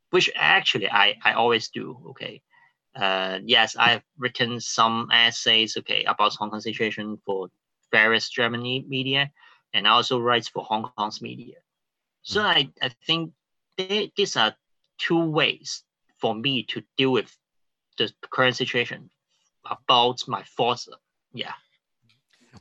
which actually I, I always do. Okay. Uh, yes, I've written some essays, okay, about Hong Kong situation for various Germany media, and I also write for Hong Kong's media. So mm. I, I think they, these are two ways for me to deal with the current situation about my thoughts. Yeah.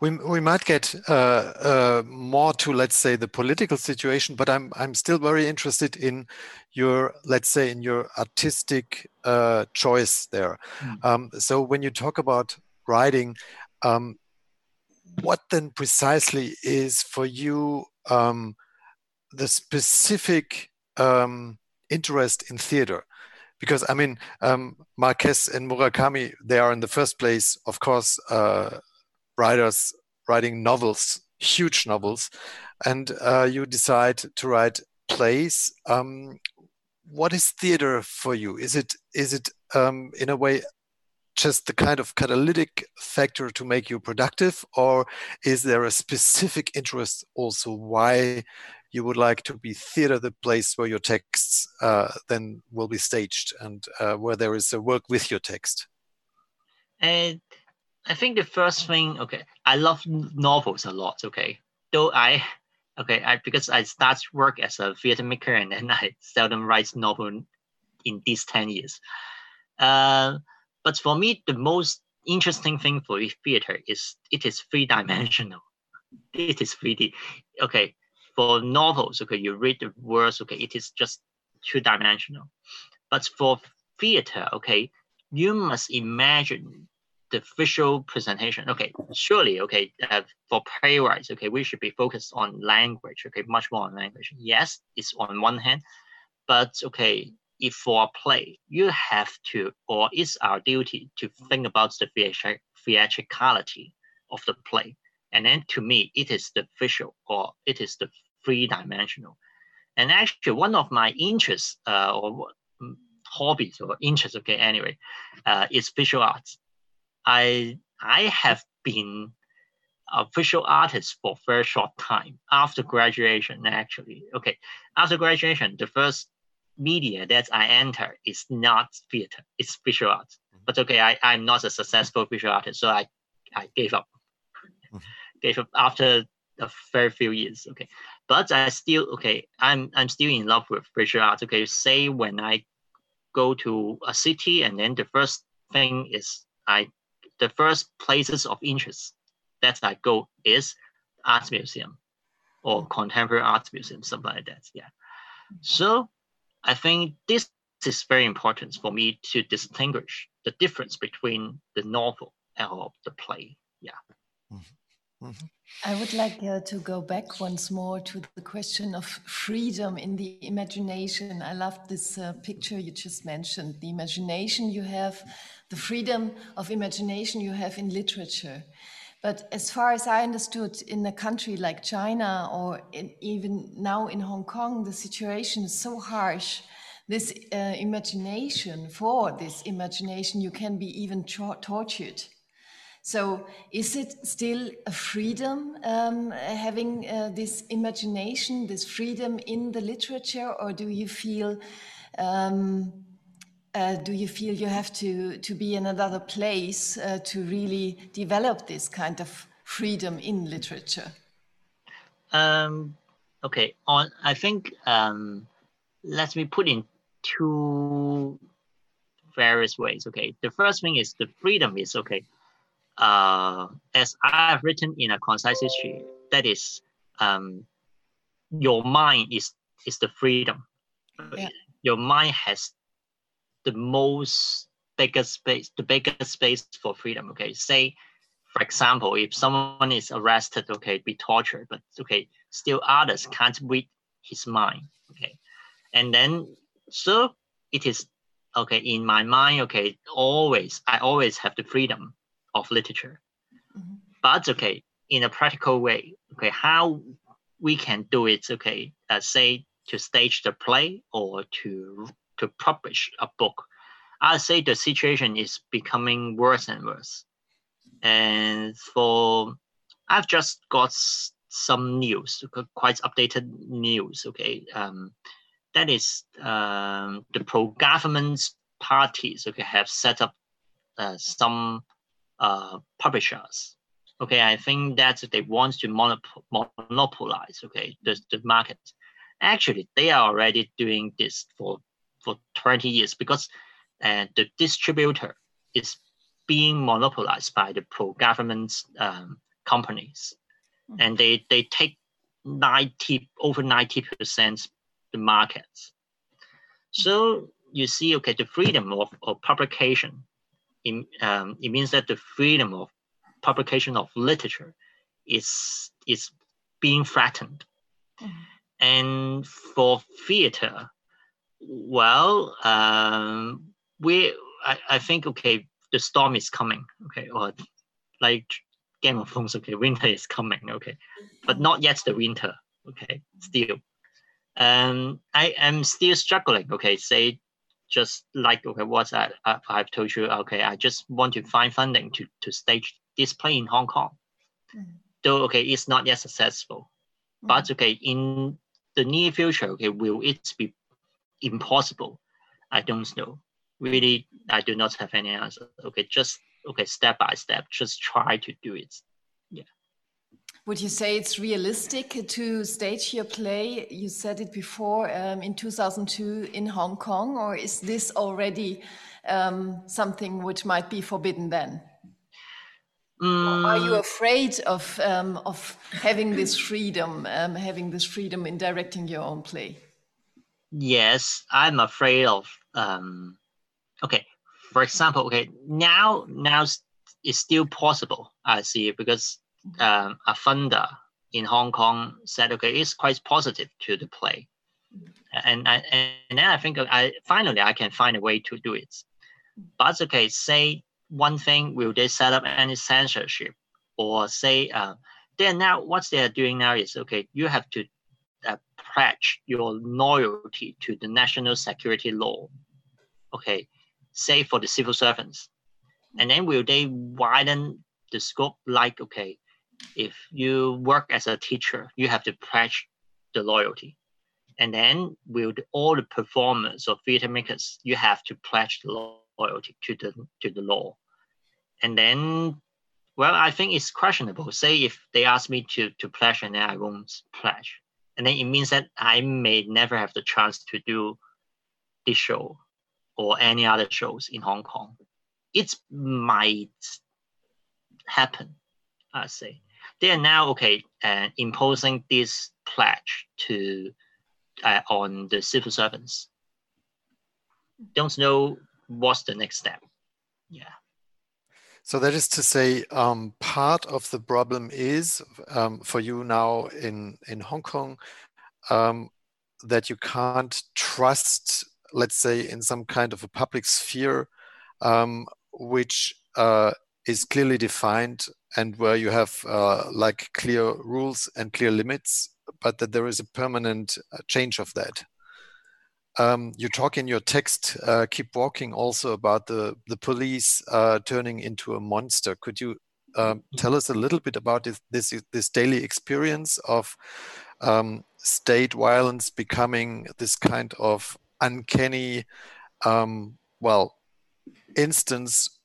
We, we might get uh, uh, more to let's say the political situation, but I'm I'm still very interested in your let's say in your artistic uh, choice there. Mm. Um, so when you talk about writing, um, what then precisely is for you um, the specific um, interest in theater? Because I mean, um, Marquez and Murakami, they are in the first place, of course, uh, writers writing novels, huge novels, and uh, you decide to write plays. Um, what is theater for you? Is it is it um, in a way just the kind of catalytic factor to make you productive, or is there a specific interest also why you would like to be theater the place where your texts uh, then will be staged and uh, where there is a work with your text? And I think the first thing, okay, I love novels a lot. Okay, though I, okay, I because I start work as a theater maker and then I seldom write novel in these ten years. Uh, but for me, the most interesting thing for theater is it is three dimensional. It is 3D. Okay, for novels, okay, you read the words, okay, it is just two dimensional. But for theater, okay, you must imagine the visual presentation. Okay, surely, okay, uh, for playwrights, okay, we should be focused on language, okay, much more on language. Yes, it's on one hand, but okay, if for a play, you have to, or it's our duty to think about the theatricality of the play. And then to me, it is the visual or it is the three dimensional. And actually, one of my interests uh, or mm, hobbies or interests, okay, anyway, uh, is visual arts. I I have been a visual artist for very short time after graduation. Actually, okay, after graduation, the first media that I enter is not theater; it's visual arts. Mm-hmm. But okay, I I'm not a successful visual artist, so I I gave up. Mm-hmm. Gave up after a very few years. Okay, but I still okay. I'm I'm still in love with visual art. Okay, say when I go to a city and then the first thing is I the first places of interest that I go is art museum or contemporary art museum, something like that. Yeah. So I think this is very important for me to distinguish the difference between the novel and the play. Yeah. Mm-hmm. Mm-hmm. Mm-hmm. I would like uh, to go back once more to the question of freedom in the imagination. I love this uh, picture you just mentioned. The imagination you have, the freedom of imagination you have in literature. But as far as I understood, in a country like China or in, even now in Hong Kong, the situation is so harsh. This uh, imagination, for this imagination, you can be even tortured so, is it still a freedom um, having uh, this imagination, this freedom in the literature, or do you feel? Um, uh, do you feel you have to, to be in another place uh, to really develop this kind of freedom in literature? Um, okay, on I think um, let me put in two various ways. Okay, the first thing is the freedom is okay uh, as I have written in a concise history, that is, um, your mind is is the freedom. Yeah. Your mind has the most biggest space, the biggest space for freedom. Okay, say for example, if someone is arrested, okay, be tortured, but okay, still others can't read his mind, okay, and then so it is okay in my mind, okay, always I always have the freedom of literature, mm-hmm. but okay, in a practical way, okay, how we can do it, okay, uh, say to stage the play or to to publish a book, I say the situation is becoming worse and worse. And for I've just got some news, quite updated news. Okay, um, that is um, the pro-government parties. Okay, have set up uh, some uh, publishers. Okay, I think that they want to monop- monopolize. Okay, the the market. Actually, they are already doing this for for 20 years because uh, the distributor is being monopolized by the pro-government um, companies, mm-hmm. and they they take 90 over 90 percent the markets. So you see, okay, the freedom of, of publication, in, um, it means that the freedom of publication of literature is is being threatened. Mm-hmm. And for theater, well, um, we I, I think okay, the storm is coming. Okay, or like Game of Thrones. Okay, winter is coming. Okay, but not yet the winter. Okay, still. Um, I am still struggling. Okay, say just like okay, what I, I I've told you. Okay, I just want to find funding to to stage this play in Hong Kong. Mm. Though okay, it's not yet successful. Mm. But okay, in the near future, okay, will it be impossible? I don't know. Really, I do not have any answer. Okay, just okay, step by step, just try to do it. Would you say it's realistic to stage your play? You said it before um, in 2002 in Hong Kong, or is this already um, something which might be forbidden then? Mm. Are you afraid of um, of having this freedom, um, having this freedom in directing your own play? Yes, I'm afraid of. Um, okay, for example, okay, now now it's still possible. I see because um, a funder in Hong Kong said, okay, it's quite positive to the play, and I and then I think I finally I can find a way to do it. But okay, say one thing, will they set up any censorship, or say uh, they're now what they are doing now is okay, you have to uh, pledge your loyalty to the national security law. Okay, say for the civil servants, and then will they widen the scope? Like okay, if you work as a teacher, you have to pledge the loyalty, and then with all the performers or theater makers, you have to pledge the loyalty to the to the law, and then well, I think it's questionable. Say if they ask me to to pledge and then I won't pledge and then it means that I may never have the chance to do this show or any other shows in Hong Kong. It might happen, I say. They are now okay uh, imposing this pledge to uh, on the civil servants. Don't know what's the next step. Yeah. So that is to say, um, part of the problem is um, for you now in in Hong Kong um, that you can't trust, let's say, in some kind of a public sphere, um, which uh, is clearly defined and where you have uh, like clear rules and clear limits, but that there is a permanent uh, change of that. Um, you talk in your text, uh, keep walking, also about the the police uh, turning into a monster. Could you um, tell us a little bit about this this, this daily experience of um, state violence becoming this kind of uncanny, um, well, instance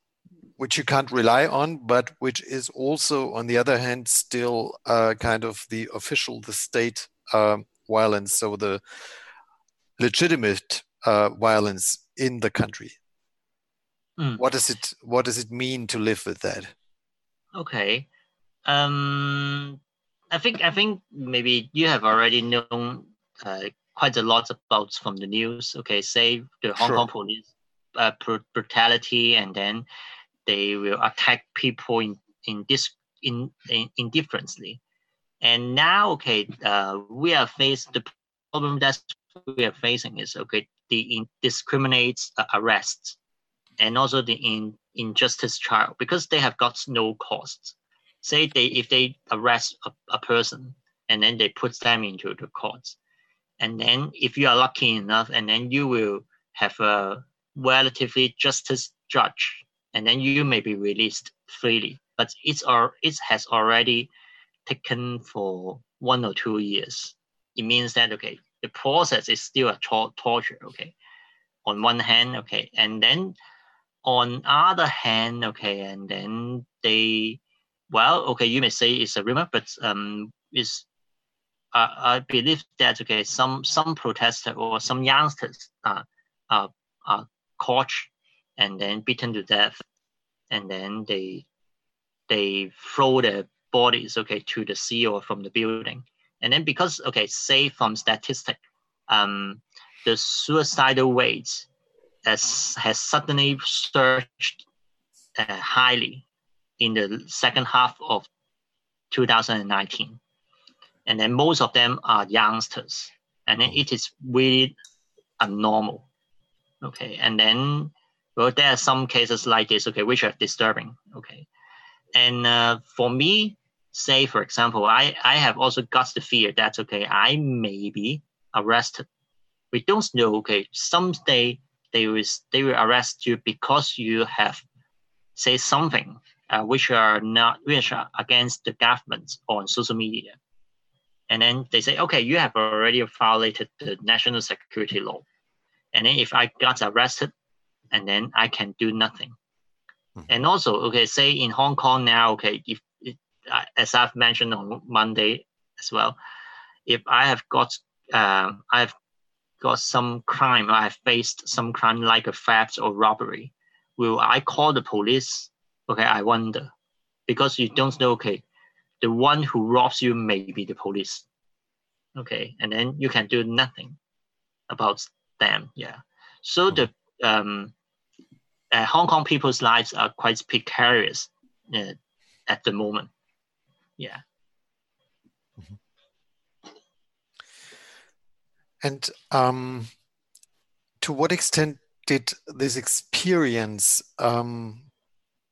which you can't rely on, but which is also, on the other hand, still uh, kind of the official, the state uh, violence. So the legitimate uh, violence in the country. Mm. What does it What does it mean to live with that? Okay, um, I think I think maybe you have already known uh, quite a lot about from the news. Okay, say the Hong sure. Kong police uh, brutality, and then they will attack people in in this in, in indifferently. And now, okay, uh, we are faced the problem that we are facing is okay the indiscriminate uh, arrests and also the in, injustice trial because they have got no costs. Say they if they arrest a, a person and then they put them into the courts, and then if you are lucky enough, and then you will have a relatively justice judge, and then you may be released freely. But it's or it has already taken for one or two years. It means that okay, the process is still a tor- torture. Okay, on one hand, okay, and then on other hand, okay, and then they, well, okay, you may say it's a rumor, but um, it's uh, I believe that okay, some some protesters or some youngsters are are, are caught and then beaten to death, and then they they throw their bodies okay to the sea or from the building, and then because okay, say from statistic, um, the suicidal rates has, has suddenly surged uh, highly in the second half of 2019. And then most of them are youngsters. And then it is really abnormal. Okay. And then, well, there are some cases like this, okay, which are disturbing. Okay. And uh, for me, say, for example, I, I have also got the fear that, okay, I may be arrested. We don't know, okay, someday they will they will arrest you because you have say something uh, which are not which are against the government on social media and then they say okay you have already violated the national security law and then if i got arrested and then i can do nothing mm-hmm. and also okay say in hong kong now okay if uh, as i've mentioned on monday as well if i have got uh, i have got some crime, I have faced some crime like a theft or robbery, will I call the police? Okay, I wonder. Because you don't know, okay, the one who robs you may be the police. Okay, and then you can do nothing about them. Yeah. So the um, uh, Hong Kong people's lives are quite precarious uh, at the moment. Yeah. And um, to what extent did this experience um,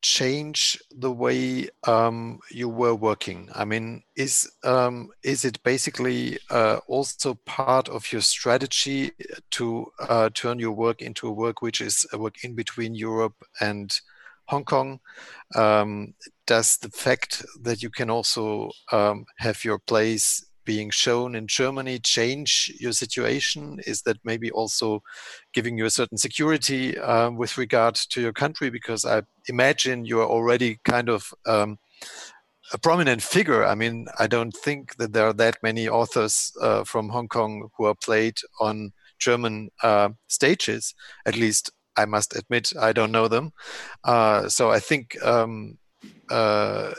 change the way um, you were working? I mean, is um, is it basically uh, also part of your strategy to uh, turn your work into a work which is a work in between Europe and Hong Kong? Um, does the fact that you can also um, have your place being shown in Germany change your situation? Is that maybe also giving you a certain security um, with regard to your country? Because I imagine you are already kind of um, a prominent figure. I mean, I don't think that there are that many authors uh, from Hong Kong who are played on German uh, stages. At least I must admit, I don't know them. Uh, so I think um, uh,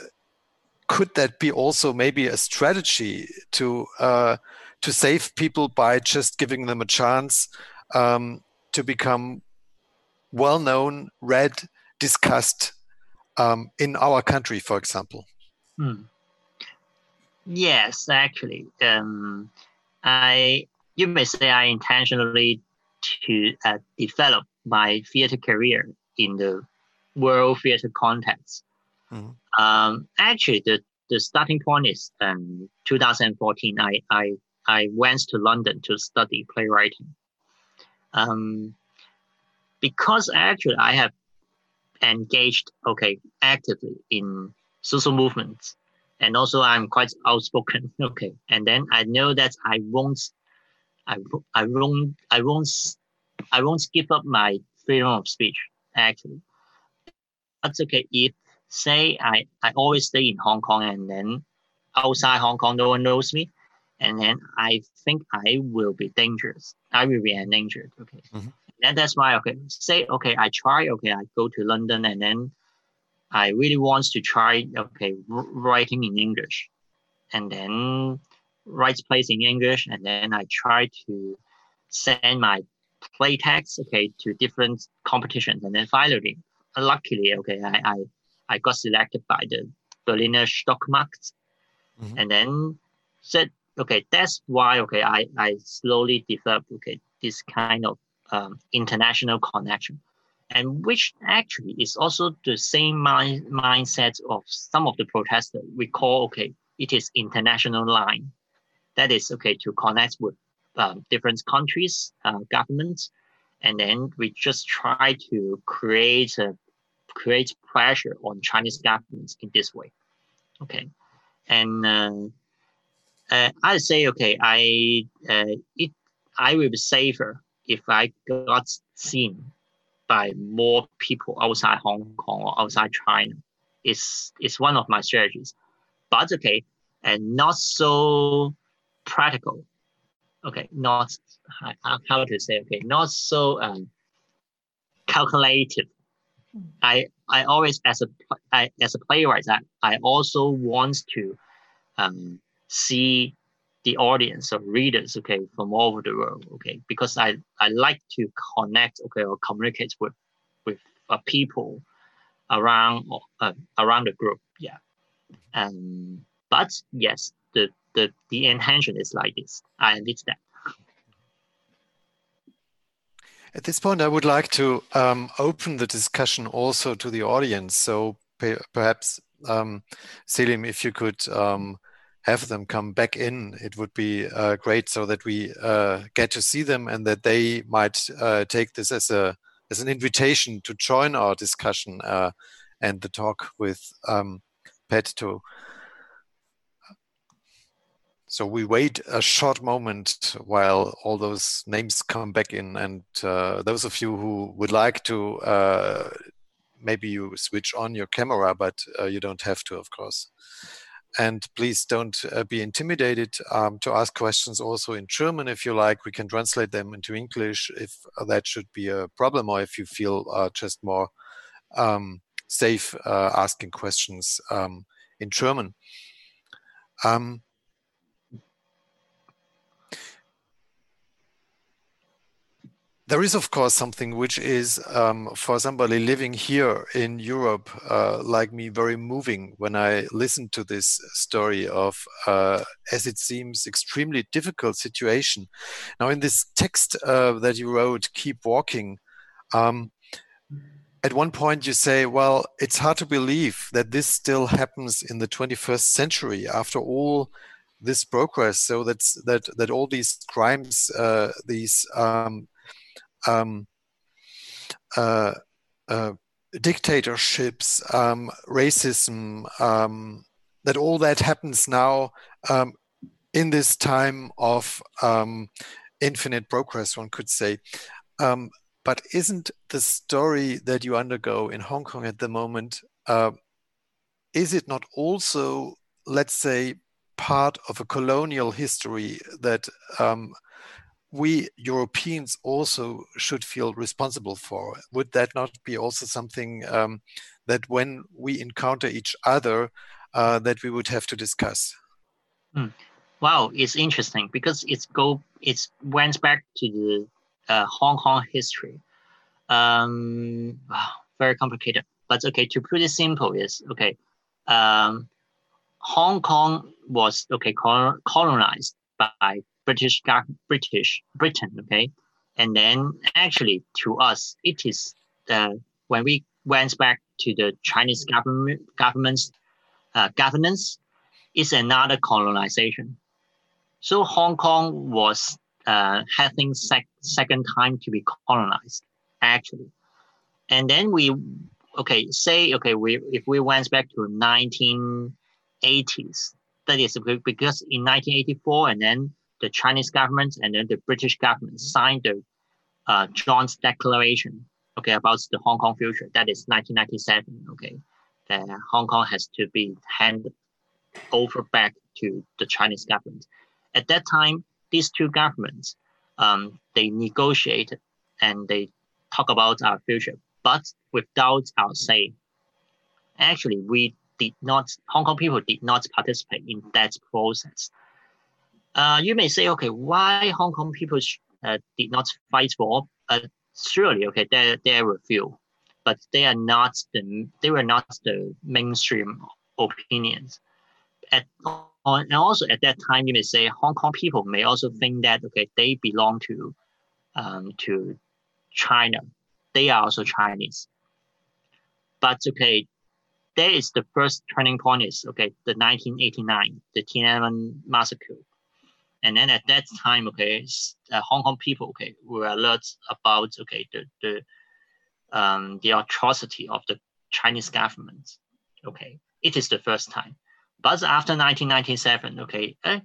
could that be also maybe a strategy to uh, to save people by just giving them a chance um, to become well known, read, discussed um, in our country, for example? Hmm. Yes, actually, um, I you may say I intentionally to uh, develop my theater career in the world theater context. Mm. Um, actually, the, the starting point is um, 2014. I, I, I went to London to study playwriting. Um, because actually I have engaged, okay, actively in social movements. And also I'm quite outspoken, okay. And then I know that I won't, I, I won't, I won't, I won't give up my freedom of speech, actually. That's okay if say I, I always stay in Hong Kong and then outside Hong Kong no one knows me and then I think I will be dangerous. I will be endangered. Okay. Mm-hmm. And that's why okay, say okay, I try, okay, I go to London and then I really want to try okay writing in English. And then write plays in English and then I try to send my play text okay to different competitions and then finally luckily okay I, I I got selected by the Berliner Stückemarkt. Mm-hmm. And then said, okay, that's why, okay, I, I slowly developed, okay, this kind of um, international connection. And which actually is also the same mind, mindset of some of the protesters. We call, okay, it is international line. That is, okay, to connect with um, different countries, uh, governments, and then we just try to create a create pressure on Chinese governments in this way. Okay, and uh, uh, I say okay, I uh, it I will be safer if I got seen by more people outside Hong Kong or outside China. It's it's one of my strategies, but okay, and not so practical. Okay, not how, to say okay, not so um, calculative I I always as a I, as a playwright I, I also want to um, see the audience or readers okay from all over the world okay? Because I, I like to connect okay or communicate with with uh, people around uh, around the group yeah. Um but yes the the the intention is like this. I admit that At this point, I would like to um, open the discussion also to the audience. So perhaps, um, Selim, if you could um, have them come back in, it would be uh, great so that we uh, get to see them and that they might uh, take this as a as an invitation to join our discussion uh, and the talk with um, Pat To so we wait a short moment while all those names come back in, and uh, those of you who would like to, uh, maybe you switch on your camera, but uh, you don't have to, of course. And please don't uh, be intimidated um, to ask questions also in German if you like. We can translate them into English if that should be a problem, or if you feel uh, just more um, safe uh, asking questions um, in German. Um, There is, of course, something which is um, for somebody living here in Europe, uh, like me, very moving when I listen to this story of, uh, as it seems, extremely difficult situation. Now, in this text uh, that you wrote, "Keep Walking," um, at one point you say, "Well, it's hard to believe that this still happens in the 21st century after all." this progress so that's that that all these crimes uh, these um, um, uh, uh, dictatorships, um, racism, um, that all that happens now um, in this time of um, infinite progress, one could say. Um, but isn't the story that you undergo in Hong Kong at the moment, uh, is it not also, let's say, part of a colonial history that we Europeans also should feel responsible for. Would that not be also something um, that when we encounter each other, uh, that we would have to discuss? Mm. Wow, it's interesting because it's go it went back to the uh, Hong Kong history. Um, very complicated, but okay. To put it simple, is okay. Um, Hong Kong was okay colonized by British British Britain, okay, and then actually to us it is uh, when we went back to the Chinese government government's uh, governance, it's another colonization. So Hong Kong was uh, having sec- second time to be colonized actually, and then we okay say okay we if we went back to 1980s that is because in 1984 and then the Chinese government and then the British government signed the uh, joint declaration, okay, about the Hong Kong future. That is 1997, okay. That Hong Kong has to be handed over back to the Chinese government. At that time, these two governments, um, they negotiated and they talk about our future, but without our say. Actually, we did not, Hong Kong people did not participate in that process. Uh, you may say, okay, why Hong Kong people uh, did not fight for? Uh, surely, okay, there there were few, but they are not the they were not the mainstream opinions. At, on, and also at that time, you may say Hong Kong people may also think that okay, they belong to um, to China. They are also Chinese. But okay, there is the first turning point is okay, the 1989, the Tiananmen massacre. And then at that time, okay, uh, Hong Kong people, okay, were alert about okay the the um, the atrocity of the Chinese government. Okay, it is the first time. But after 1997, okay, eh,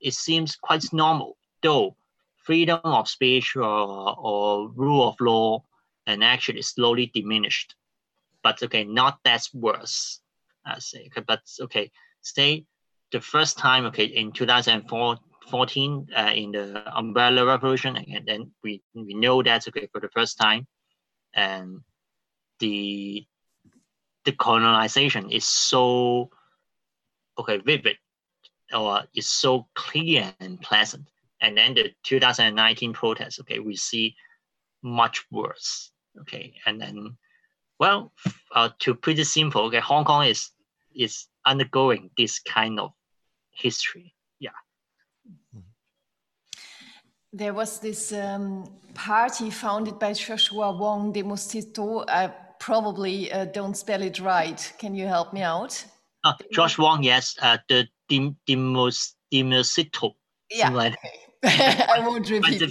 it seems quite normal, though freedom of speech or, or rule of law and actually slowly diminished. But okay, not that worse, I say. Okay, but okay, say the first time, okay, in 2014, uh, in the umbrella revolution, and then we, we know that okay for the first time, and the the colonization is so okay vivid or is so clear and pleasant. And then the 2019 protest okay we see much worse okay. And then well uh, to put it simple okay hong kong is is undergoing this kind of history yeah there was this um, party founded by Joshua Wong, Demosistō. I probably uh, don't spell it right. Can you help me out? Uh, Josh Wong, yes. Uh, the Demosistō. Yeah. Like okay. I won't repeat it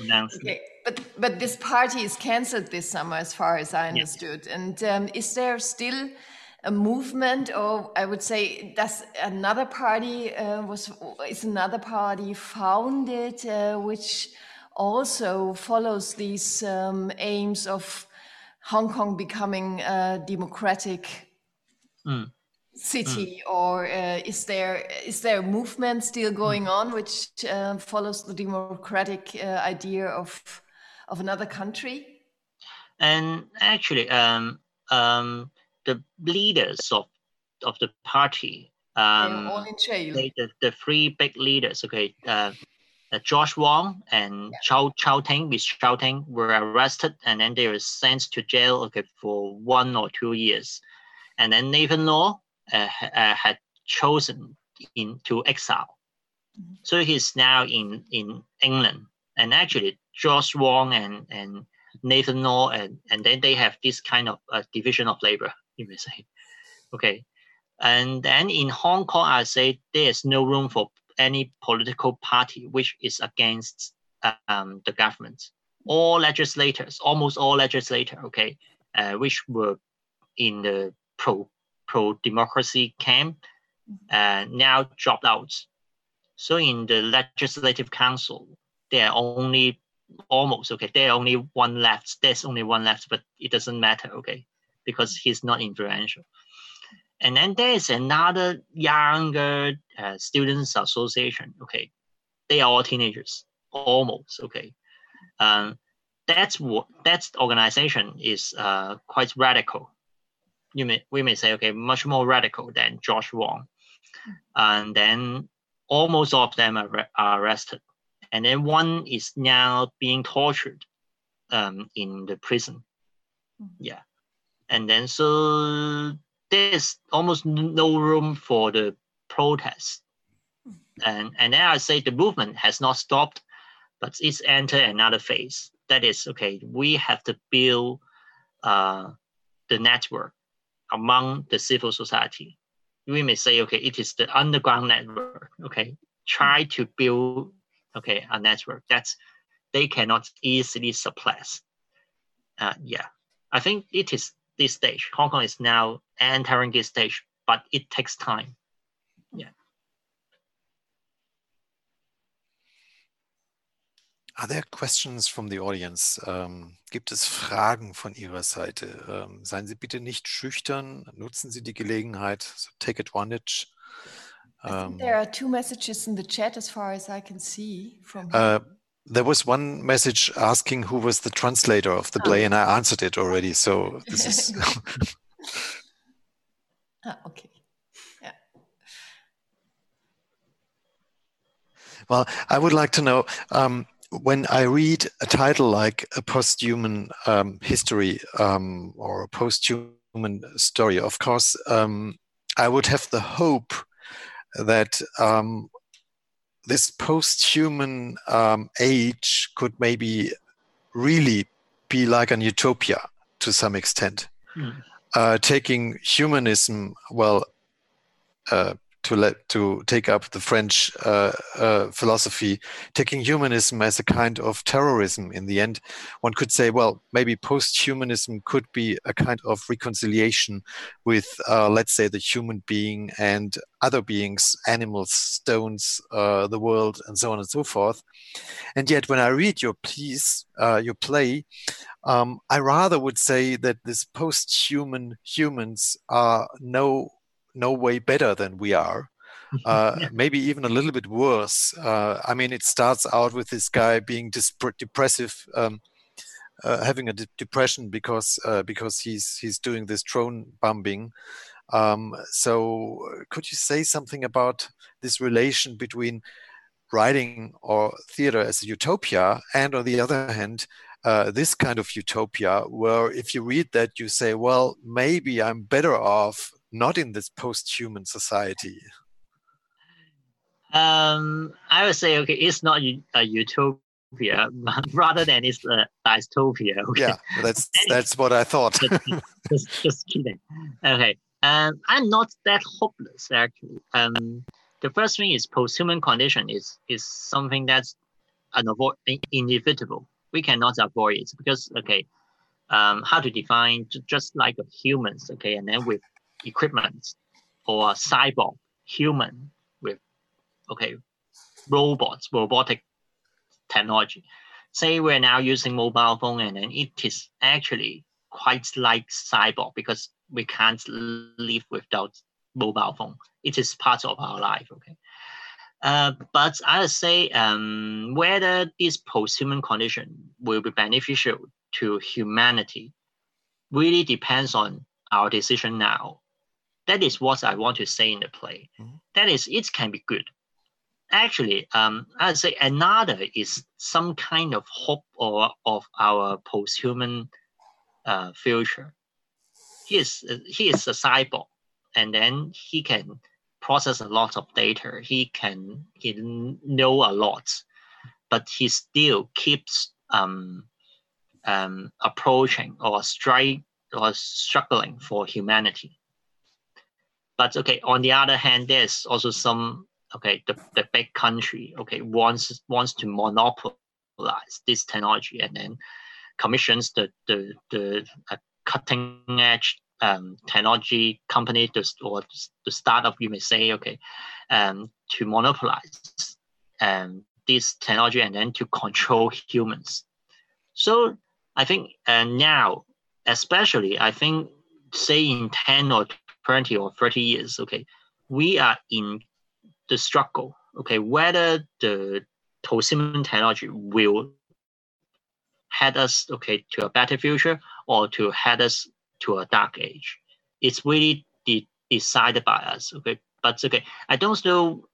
now. Okay. But, but this party is cancelled this summer, as far as I understood. Yes. And um, is there still a movement, or I would say, does another party uh, was is another party founded, uh, which also follows these um, aims of Hong Kong becoming a democratic mm. city, mm. or uh, is there is there a movement still going mm. on which uh, follows the democratic uh, idea of of another country? And actually, um, um, the leaders of of the party, um, all in jail. They, the, the three big leaders, okay, uh, uh, Josh Wong and yeah. Chow Chow Ting, Miss Chow Ting, were arrested and then they were sent to jail okay, for one or two years. And then Nathan Law uh, uh, had chosen into exile. Mm-hmm. So he's now in, in England. And actually, Josh Wong and, and Nathan Law, and, and then they have this kind of uh, division of labor, you may say. Okay. And then in Hong Kong, I say there's no room for any political party which is against um, the government. All legislators, almost all legislators, okay, uh, which were in the pro pro democracy camp, uh, now dropped out. So in the legislative council, there are only almost okay. There are only one left. There's only one left, but it doesn't matter, okay, because he's not influential. And then there's another younger uh, students association. Okay, they are all teenagers, almost. Okay, um, that's what that organization is uh, quite radical. You may we may say okay, much more radical than Josh Wong, and then almost all of them are, are arrested, and then one is now being tortured um, in the prison. Mm-hmm. Yeah, and then so there's almost no room for the protest. And, and then I say the movement has not stopped, but it's entered another phase. That is, okay, we have to build uh, the network among the civil society. We may say, okay, it is the underground network, okay? Try to build, okay, a network that's they cannot easily suppress. Uh, yeah, I think it is this stage. Hong Kong is now entering this stage, but it takes time. Yeah. Are there questions from the audience? Ähm, gibt es Fragen von Ihrer Seite? Ähm, seien Sie bitte nicht schüchtern, nutzen Sie die Gelegenheit, so take advantage. Um, there are two messages in the chat as far as I can see from uh, there was one message asking who was the translator of the play, oh. and I answered it already. So this is. ah, okay. Yeah. Well, I would like to know um, when I read a title like a post-human um, history um, or a post-human story. Of course, um, I would have the hope that um, this post-human um, age could maybe really be like an utopia to some extent, mm. uh, taking humanism well uh, to let to take up the French uh, uh, philosophy, taking humanism as a kind of terrorism. In the end, one could say, well, maybe post-humanism could be a kind of reconciliation with, uh, let's say, the human being and other beings, animals, stones, uh, the world, and so on and so forth. And yet, when I read your piece, uh, your play, um, I rather would say that this post-human humans are no no way better than we are. Uh, yeah. Maybe even a little bit worse. Uh, I mean, it starts out with this guy being depressive, um, uh, having a de depression because uh, because he's he's doing this drone bombing. Um, so, could you say something about this relation between writing or theater as a utopia, and on the other hand, uh, this kind of utopia, where if you read that, you say, well, maybe I'm better off not in this post-human society? Um, I would say okay, it's not a utopia, rather than it's a dystopia. Okay? Yeah, that's that's what I thought. just, just, kidding. Okay, um, I'm not that hopeless actually. Um, the first thing is post-human condition is is something that's unavoid inevitable. We cannot avoid it because okay, um, how to define just like humans, okay, and then with equipment or cyborg human with okay robots robotic technology. Say we're now using mobile phone and then it is actually quite like cyborg because we can't live without mobile phone. It is part of our life okay? Uh, but I say um, whether this post-human condition will be beneficial to humanity really depends on our decision now that is what I want to say in the play. Mm-hmm. That is, it can be good. Actually, um, I'd say another is some kind of hope or of our post-human uh, future. He is he is a cyborg, and then he can process a lot of data. He can he know a lot, but he still keeps um, um, approaching or strike or struggling for humanity but okay, on the other hand, there's also some okay, the, the big country okay wants wants to monopolize this technology and then commissions the the the uh, cutting edge um, technology company to, or the startup you may say okay um, to monopolize um, this technology and then to control humans. So i think uh, now especially i think say in 10 or 20 or 30 years, okay, we are in the struggle, okay, whether the post-human technology will head us, okay, to a better future or to head us to a dark age. It's really de- decided by us, okay. But okay, I don't know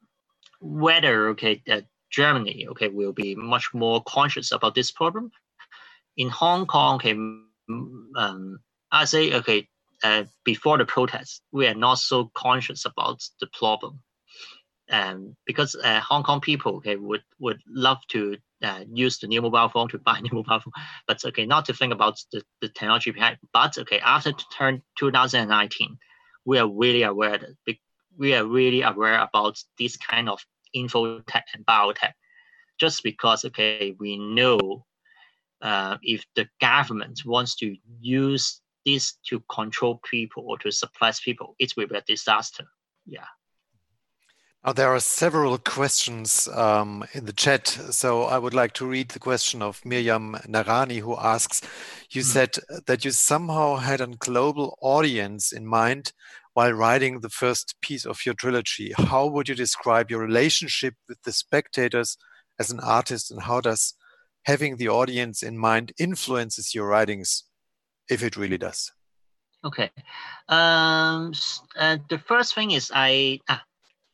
whether okay that Germany okay will be much more conscious about this problem. In Hong Kong, okay, um, I say okay, uh, before the protest, we are not so conscious about the problem. Um, because uh, Hong Kong people okay, would, would love to uh, use the new mobile phone to buy new mobile phone, but okay, not to think about the, the technology behind. But okay, after turn 2019, we are really aware that we are really aware about this kind of info tech and biotech, just because okay, we know uh, if the government wants to use this to control people or to suppress people, it will be a disaster. Yeah. Now, there are several questions um, in the chat. So I would like to read the question of Miriam Narani, who asks You mm. said that you somehow had a global audience in mind while writing the first piece of your trilogy. How would you describe your relationship with the spectators as an artist, and how does having the audience in mind influences your writings? If it really does? Okay. Um, uh, the first thing is I, ah,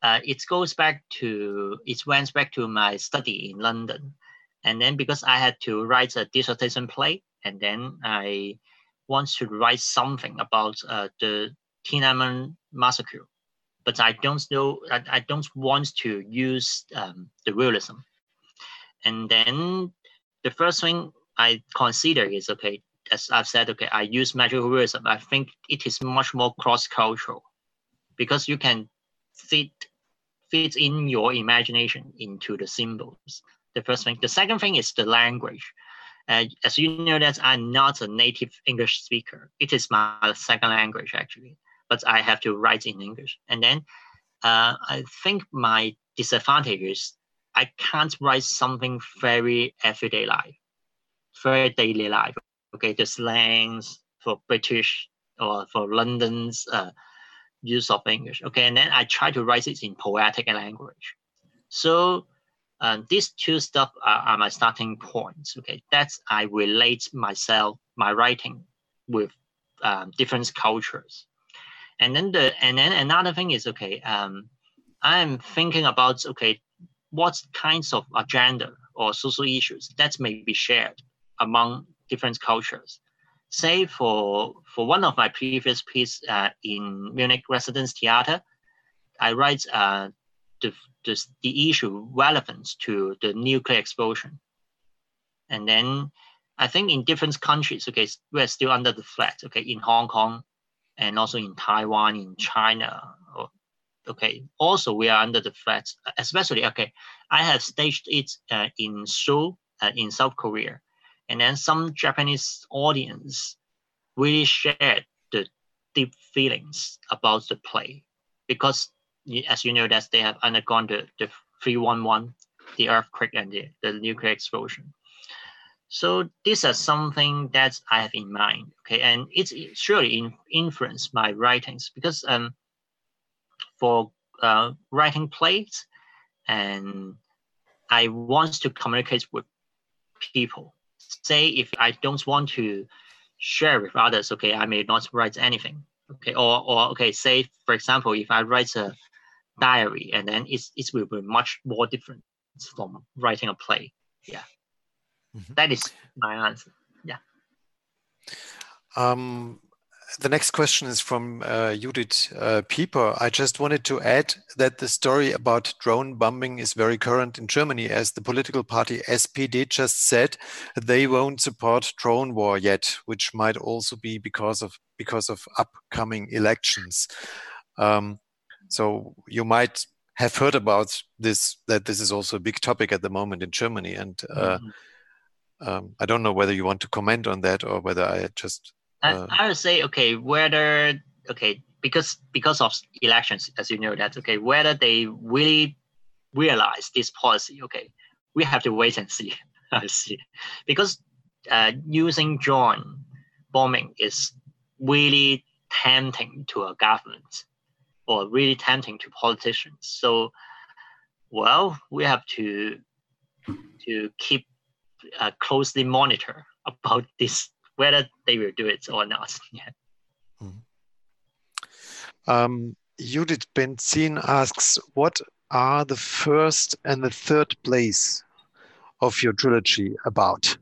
uh, it goes back to, it went back to my study in London. And then because I had to write a dissertation play, and then I want to write something about uh, the Tiananmen massacre but I don't know, I, I don't want to use um, the realism. And then the first thing I consider is okay, as I've said, okay, I use magical realism. I think it is much more cross-cultural because you can fit fit in your imagination into the symbols. The first thing. The second thing is the language. Uh, as you know that I'm not a native English speaker. It is my second language actually, but I have to write in English. And then uh, I think my disadvantage is I can't write something very everyday life, very daily life. Okay, the slangs for British or for London's uh, use of English. Okay, and then I try to write it in poetic language. So um, these two stuff are, are, my starting points. Okay, that's I relate myself, my writing with um, different cultures. And then the and then another thing is okay. Um, I'm thinking about okay, what kinds of agenda or social issues that may be shared among different cultures. Say for for one of my previous pieces uh, in Munich Residence Theater, I write uh, the, the, the issue relevant to the nuclear explosion. And then I think in different countries, okay, we're still under the threat, okay, in Hong Kong and also in Taiwan, in China, okay, also we are under the threat, especially, okay, I have staged it uh, in Seoul, uh, in South Korea, and then some Japanese audience really shared the deep feelings about the play. Because as you know that they have undergone the, the 311 the earthquake and the, the nuclear explosion. So these are something that i have in mind okay? And it's surely in, influenced my writings because um for uh, writing plays and i want to communicate with people say if I don't want to share with others, okay, I may not write anything. Okay, or or okay, say for example, if I write a diary and then it's it will be much more different from writing a play. Yeah. Mm-hmm. That is my answer. Yeah. Um the next question is from uh, Judith uh, Pieper. I just wanted to add that the story about drone bombing is very current in Germany, as the political party SPD just said they won't support drone war yet, which might also be because of because of upcoming elections. Um, so you might have heard about this that this is also a big topic at the moment in Germany, and uh, mm -hmm. um, I don't know whether you want to comment on that or whether I just uh, I, I would say okay whether okay because because of elections as you know that okay whether they really realize this policy okay we have to wait and see I see. Because uh, using drone bombing is really tempting to a government or really tempting to politicians. So well we have to to keep uh, closely monitor about this whether they will do it or not. Yeah. Mm. Um, Judith Benzin asks, what are the first and the third place of your trilogy about?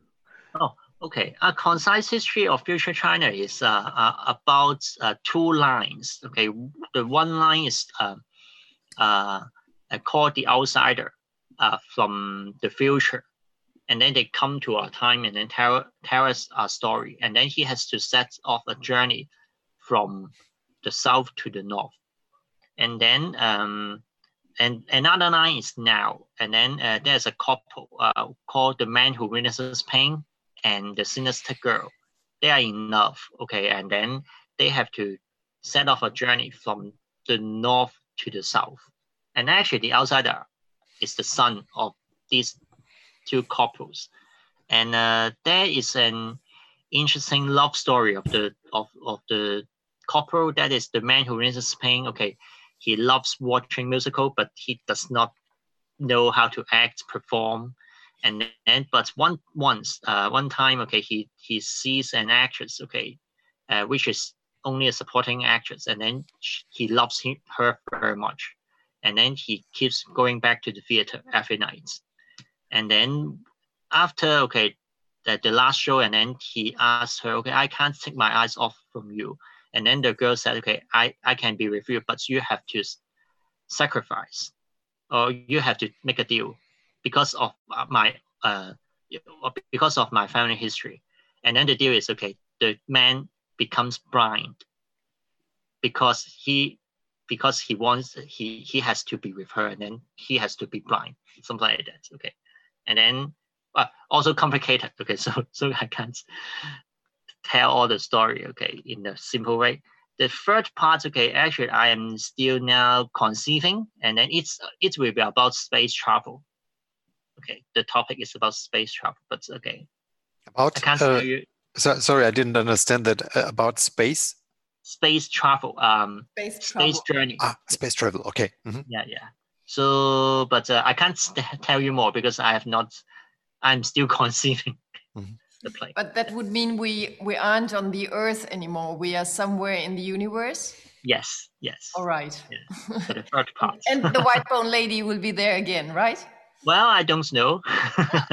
Oh, okay. A concise history of future China is uh, uh, about uh, two lines. Okay, the one line is uh, uh, called the outsider uh, from the future, and then they come to our time and then tell tell us our story. And then he has to set off a journey from the south to the north. And then um and another line is now. And then uh, there's a couple uh, called the man who witnesses pain and the sinister girl. They are in love okay? And then they have to set off a journey from the north to the south. And actually the outsider is the son of these two couples, and uh, there is an interesting love story of the of, of the couple. That is the man who rents Spain. Okay, he loves watching musical, but he does not know how to act, perform, and then but one once uh, one time okay he he sees an actress okay, uh, which is only a supporting actress, and then he loves him, her very much, and then he keeps going back to the theater every night and then after, okay, the, the last show, and then he asked her, okay, I can't take my eyes off from you. And then the girl said, okay, I, I can be with you, but you have to sacrifice or you have to make a deal because of my uh, because of my family history. And then the deal is okay, the man becomes blind because he because he wants he he has to be with her and then he has to be blind something like that okay and then uh, also complicated okay so so i can't tell all the story okay in a simple way the third part okay actually i am still now conceiving and then it's it will be about space travel okay the topic is about space travel but okay about uh, so, sorry i didn't understand that uh, about space space travel, um, space, space journey. Ah, space travel. Okay. Mm-hmm. Yeah, yeah. So, but uh, I can't tell you more because I have not. I'm still conceiving mm-hmm. the plane. But that would mean we we aren't on the Earth anymore. We are somewhere in the universe. Yes. Yes. All right. Yeah. For the third part. and the white bone lady will be there again, right? Well, I don't know.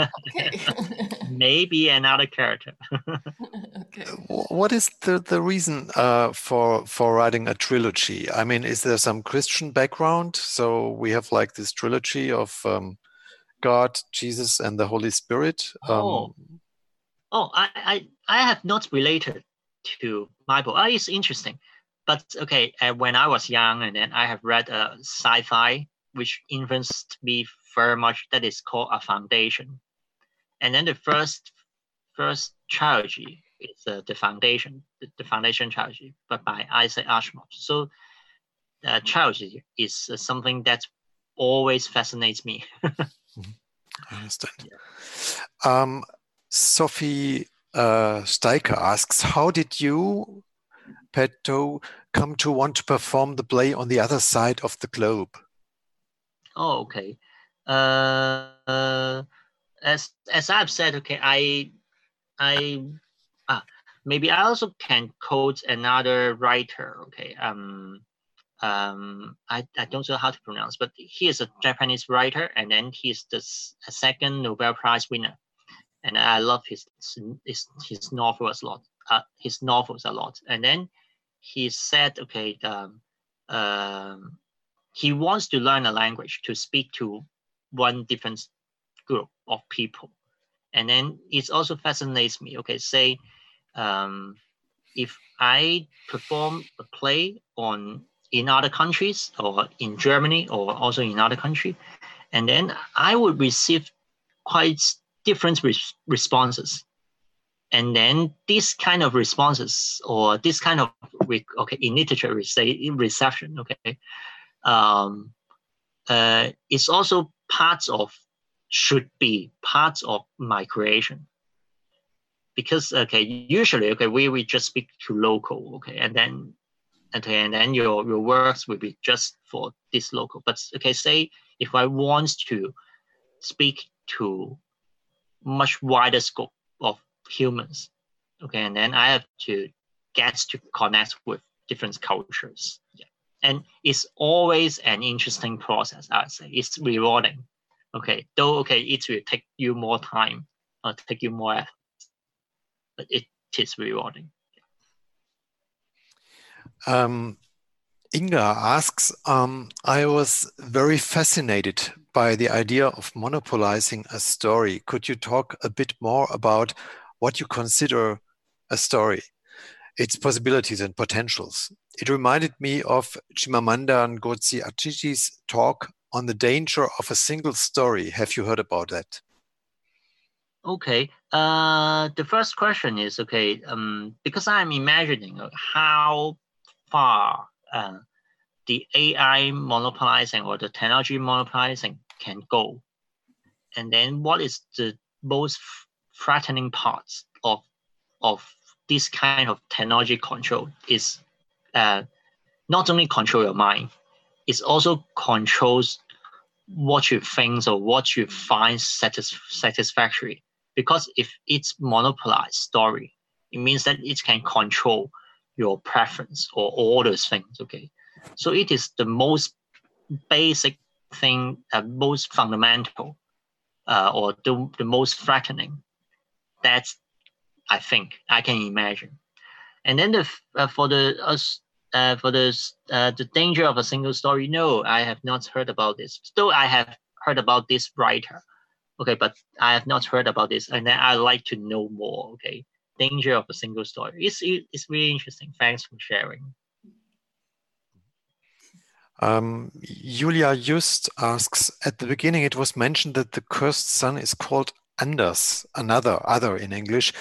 Maybe another character. okay. What is the, the reason uh, for for writing a trilogy? I mean, is there some Christian background? So we have like this trilogy of um, God, Jesus, and the Holy Spirit. Um, oh, oh, I, I I have not related to Bible. Oh, it's interesting, but okay. Uh, when I was young, and then I have read uh, sci-fi, which influenced me very much that is called a foundation. And then the first first trilogy is uh, the foundation, the, the, foundation trilogy, but by Isaac Asimov. So uh, trilogy is uh, something that always fascinates me. I understand. Yeah. Um, Sophie uh, Steiker asks, how did you, Pat To, come to want to perform the play on the other side of the globe? Oh, okay uh, as as I've said, okay, I I ah maybe I also can quote another writer. Okay, um, um, I, I don't know how to pronounce, but he is a Japanese writer, and then he's the second Nobel Prize winner, and I love his his his novels a lot. Uh, his novels a lot, and then he said, okay, um, um, he wants to learn a language to speak to one different group of people. And then it also fascinates me. Okay, say um, if I perform a play on in other countries or in Germany or also in other country, and then I would receive quite different responses. And then this kind of responses or this kind of okay in literature we say in reception okay um, uh, it's also parts of should be parts of my creation. Because okay usually okay we we just speak to local okay and then okay and then your your works will be just for this local. But okay say if i want to speak to much wider scope of humans okay and then i have to get to connect with different cultures and it's always an interesting process. I'd say it's rewarding. Okay, though okay, it will take you more time or take you more effort, but it is rewarding. Um, Inga asks, um, I was very fascinated by the idea of monopolizing a story. Could you talk a bit more about what you consider a story? Its possibilities and potentials. It reminded me of Chimamanda Ngozi Adichie's talk on the danger of a single story. Have you heard about that? Okay. Uh, the first question is okay. Um, because I'm imagining how far uh, the AI monopolizing or the technology monopolizing can go, and then what is the most threatening parts of of this kind of technology control is uh, not only control your mind, it also controls what you think or what you find satis- satisfactory. Because if it's monopolized story, it means that it can control your preference or all those things. Okay, so it is the most basic thing, uh, most fundamental, uh, or the, the most threatening. That's I think I can imagine. And then the uh, for the uh, for this, uh, the danger of a single story, no, I have not heard about this. Still, I have heard about this writer. Okay, but I have not heard about this, and then I like to know more. Okay, danger of a single story. It's it's really interesting. Thanks for sharing. Um, Julia Just asks, at the beginning it was mentioned that the cursed son is called Anders, another, other in English,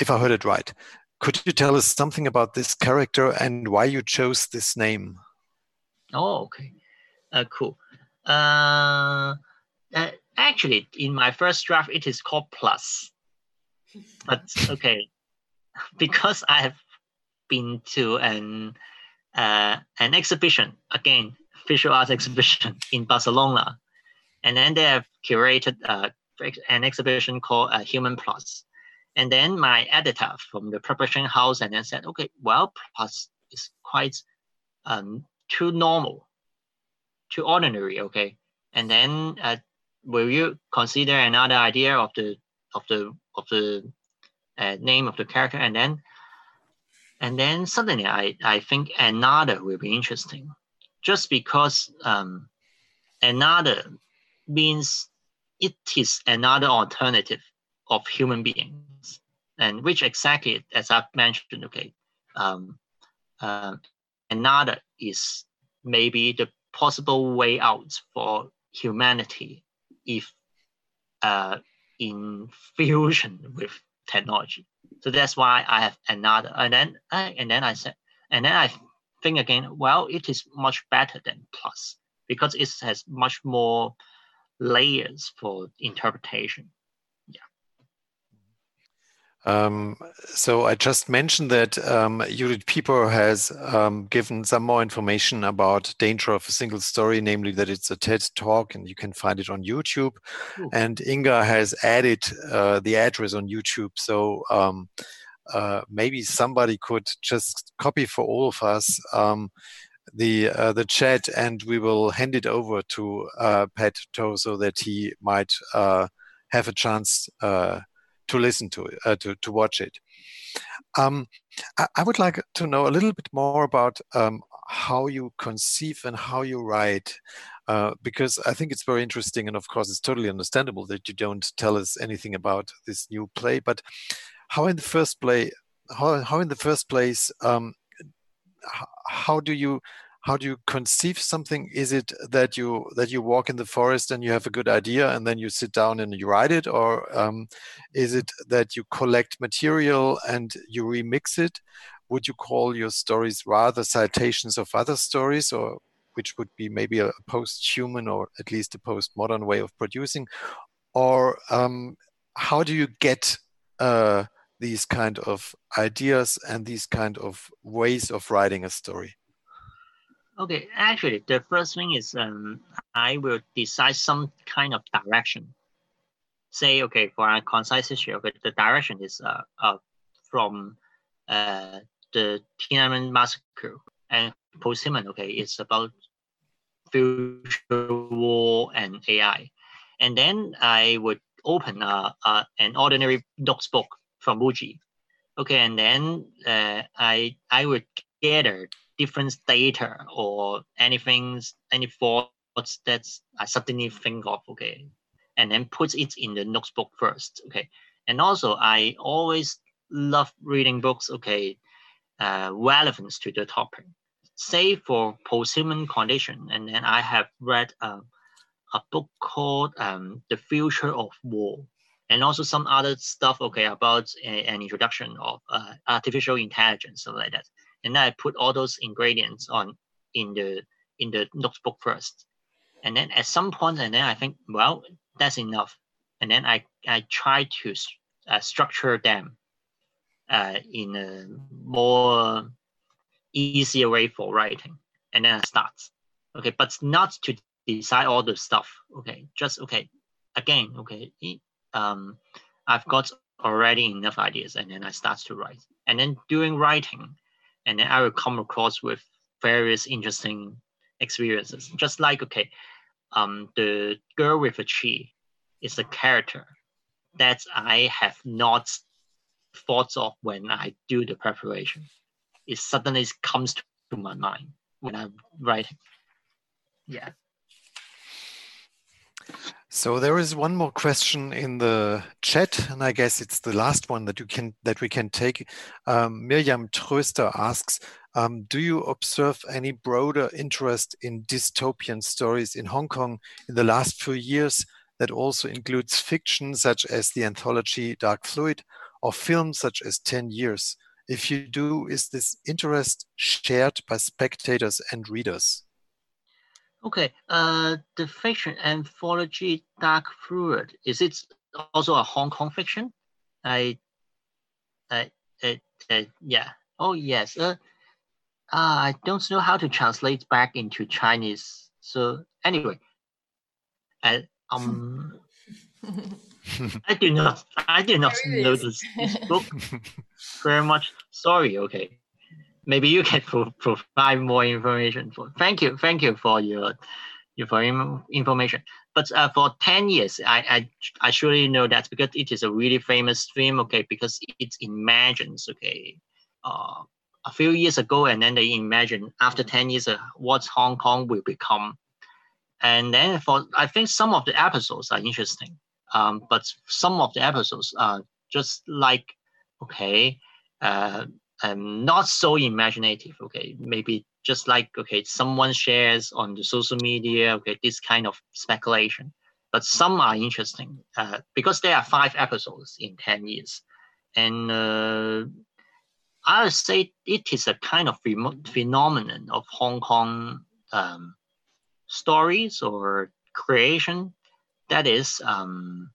if I heard it right. Could you tell us something about this character and why you chose this name? Oh, okay. Uh, cool. Uh, uh, actually, in my first draft, it is called Plus. But okay, because I have been to an uh, an exhibition again, visual arts exhibition in Barcelona, and then they have curated uh, an exhibition called uh, Human Plus. And then my editor from the publishing house and then said, okay, well, plus is quite um, too normal, too ordinary, okay. And then uh, will you consider another idea of the of the of the uh, name of the character? And then and then suddenly I, I think another will be interesting, just because um, another means it is another alternative of human beings, and which exactly, as I've mentioned, okay, um, uh, another is maybe the possible way out for humanity if uh, in fusion with technology. So that's why I have another, and then I, and then I said, and then I think again, well, it is much better than plus because it has much more layers for interpretation. Um, so I just mentioned that um, Judith Pieper has um, given some more information about Danger of a Single Story, namely that it's a TED talk and you can find it on YouTube. Ooh. And Inga has added uh, the address on YouTube. So um, uh, maybe somebody could just copy for all of us um, the uh, the chat and we will hand it over to uh, Pat To so that he might uh, have a chance uh, to listen to it, uh, to, to watch it. Um, I, I, would like to know a little bit more about um, how you conceive and how you write, uh, because I think it's very interesting, and of course, it's totally understandable that you don't tell us anything about this new play. But how, in the first play, how, how in the first place, um, how do you how do you conceive something? Is it that you that you walk in the forest and you have a good idea and then you sit down and you write it? Or um, is it that you collect material and you remix it? Would you call your stories rather citations of other stories or which would be maybe a post-human or at least a post-modern way of producing? Or um, how do you get uh, these kind of ideas and these kind of ways of writing a story Okay, actually, the first thing is um, I will decide some kind of direction. Say, okay, for a concise history, okay, the direction is uh, uh, from uh, the Tiananmen massacre and post-Human, okay, it's about future war and AI. And then I would open uh, uh, an ordinary notebook from Muji. Okay, and then uh, I I would gather different data or anything, any thoughts that I suddenly think of, okay, and then put it in the notebook first, okay. And also, I always love reading books, okay, uh, relevant to the topic. Say for post-human condition, and then I have read uh, a book called um, The Future of War, and also some other stuff, okay, about a, an introduction of uh, artificial intelligence, something like that and then I put all those ingredients on in the in the notebook first, and then at some point, and then I think, well, that's enough, and then I I try to uh, structure them uh, in a more easier way for writing, and then I start. Okay, but not to decide all the stuff. Okay, just okay. Again, okay. Um, I've got already enough ideas, and then I start to write. And then during writing, and then I will come across with various interesting experiences. Just like okay, um, the girl with a tree is a character that I have not thought of when I do the preparation. It suddenly comes to my mind when I'm writing. Yeah. So there is one more question in the chat, and I guess it's the last one that you can that we can take. Um, Miriam Tröster asks, um, "Do you observe any broader interest in dystopian stories in Hong Kong in the last few years that also includes fiction such as the anthology Dark Fluid or films such as Ten Years? If you do, is this interest shared by spectators and readers?" Okay, uh, the fiction anthology Dark Fluid, is it also a Hong Kong fiction? I, I, I, I yeah. Oh, yes. Uh, uh, I don't know how to translate back into Chinese. So anyway, I, um, I do not, I did not know this, this book very much. Sorry, okay maybe you can pro provide more information. For, thank you, thank you for your your for information. But uh, for ten years, I, I I surely know that because it is a really famous film. Okay, because it imagines. Okay, uh, a few years ago, and then they imagine after ten years uh, what Hong Kong will become. And then for I think some of the episodes are interesting, um, but some of the episodes are just like okay. Uh, um, not so imaginative. Okay, maybe just like okay, someone shares on the social media. Okay, this kind of speculation, but some are interesting uh, because there are five episodes in ten years, and uh, I would say it is a kind of remote phenomenon of Hong Kong um, stories or creation. That is, um,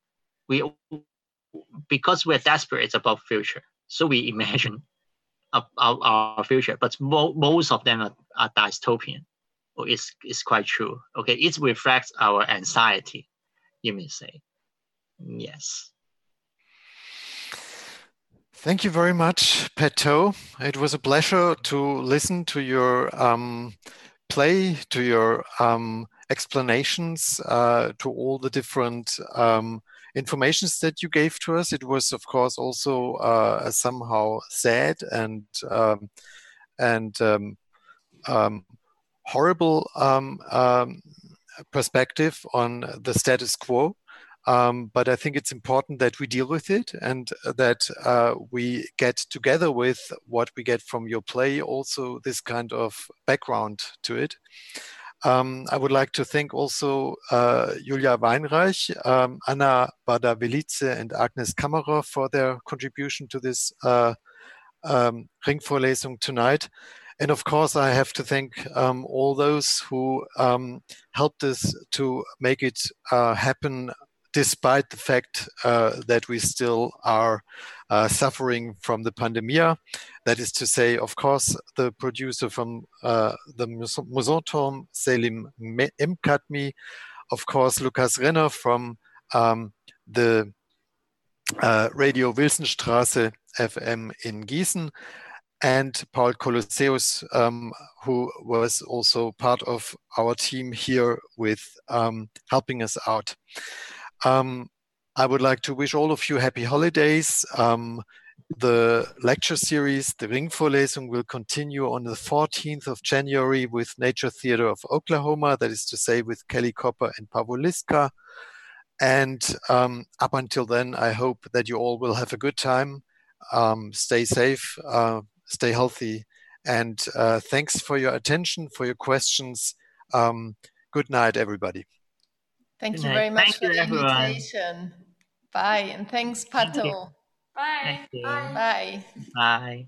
we because we're desperate about future, so we imagine our, our future, but mo- most of them are, are dystopian. Well, it's, it's quite true. Okay, it reflects our anxiety, you may say. Yes. Thank you very much, Pat To. It was a pleasure to listen to your um, play, to your um, explanations, uh, to all the different um, informations that you gave to us. It was, of course, also uh, somehow sad and um, and um, um, horrible um, um, perspective on the status quo. But I think it's important that we deal with it and that uh, we get together with what we get from your play, also this kind of background to it. Um, I would like to thank also uh, Julia Weinreich, um, Anna Bader-Velice, and Agnes Kammerer for their contribution to this uh, um, Ringvorlesung tonight. And of course, I have to thank all those who helped us to make it uh, happen despite the fact uh, that we still are uh, suffering from the pandemia. That is to say, of course, the producer from uh, the Mousonturm, Selim Mkatmi, of course, Lukas Renner from um, the uh, Radio Wilsonstraße FM in Gießen, and Paul Colosseus, um, who was also part of our team here with um, helping us out. Um, I would like to wish all of you happy holidays. Um, the lecture series, the Ringvorlesung, will continue on the 14th of January with Nature Theater of Oklahoma, that is to say with Kelly Copper and Pavol Liska. And um, up until then, I hope that you all will have a good time. Um, stay safe, uh, stay healthy, and uh, thanks for your attention, for your questions. Um, good night, everybody. Thank you very much Thank for the everyone. invitation. Bye, and thanks, Pat To. Bye. Bye. Bye. Bye.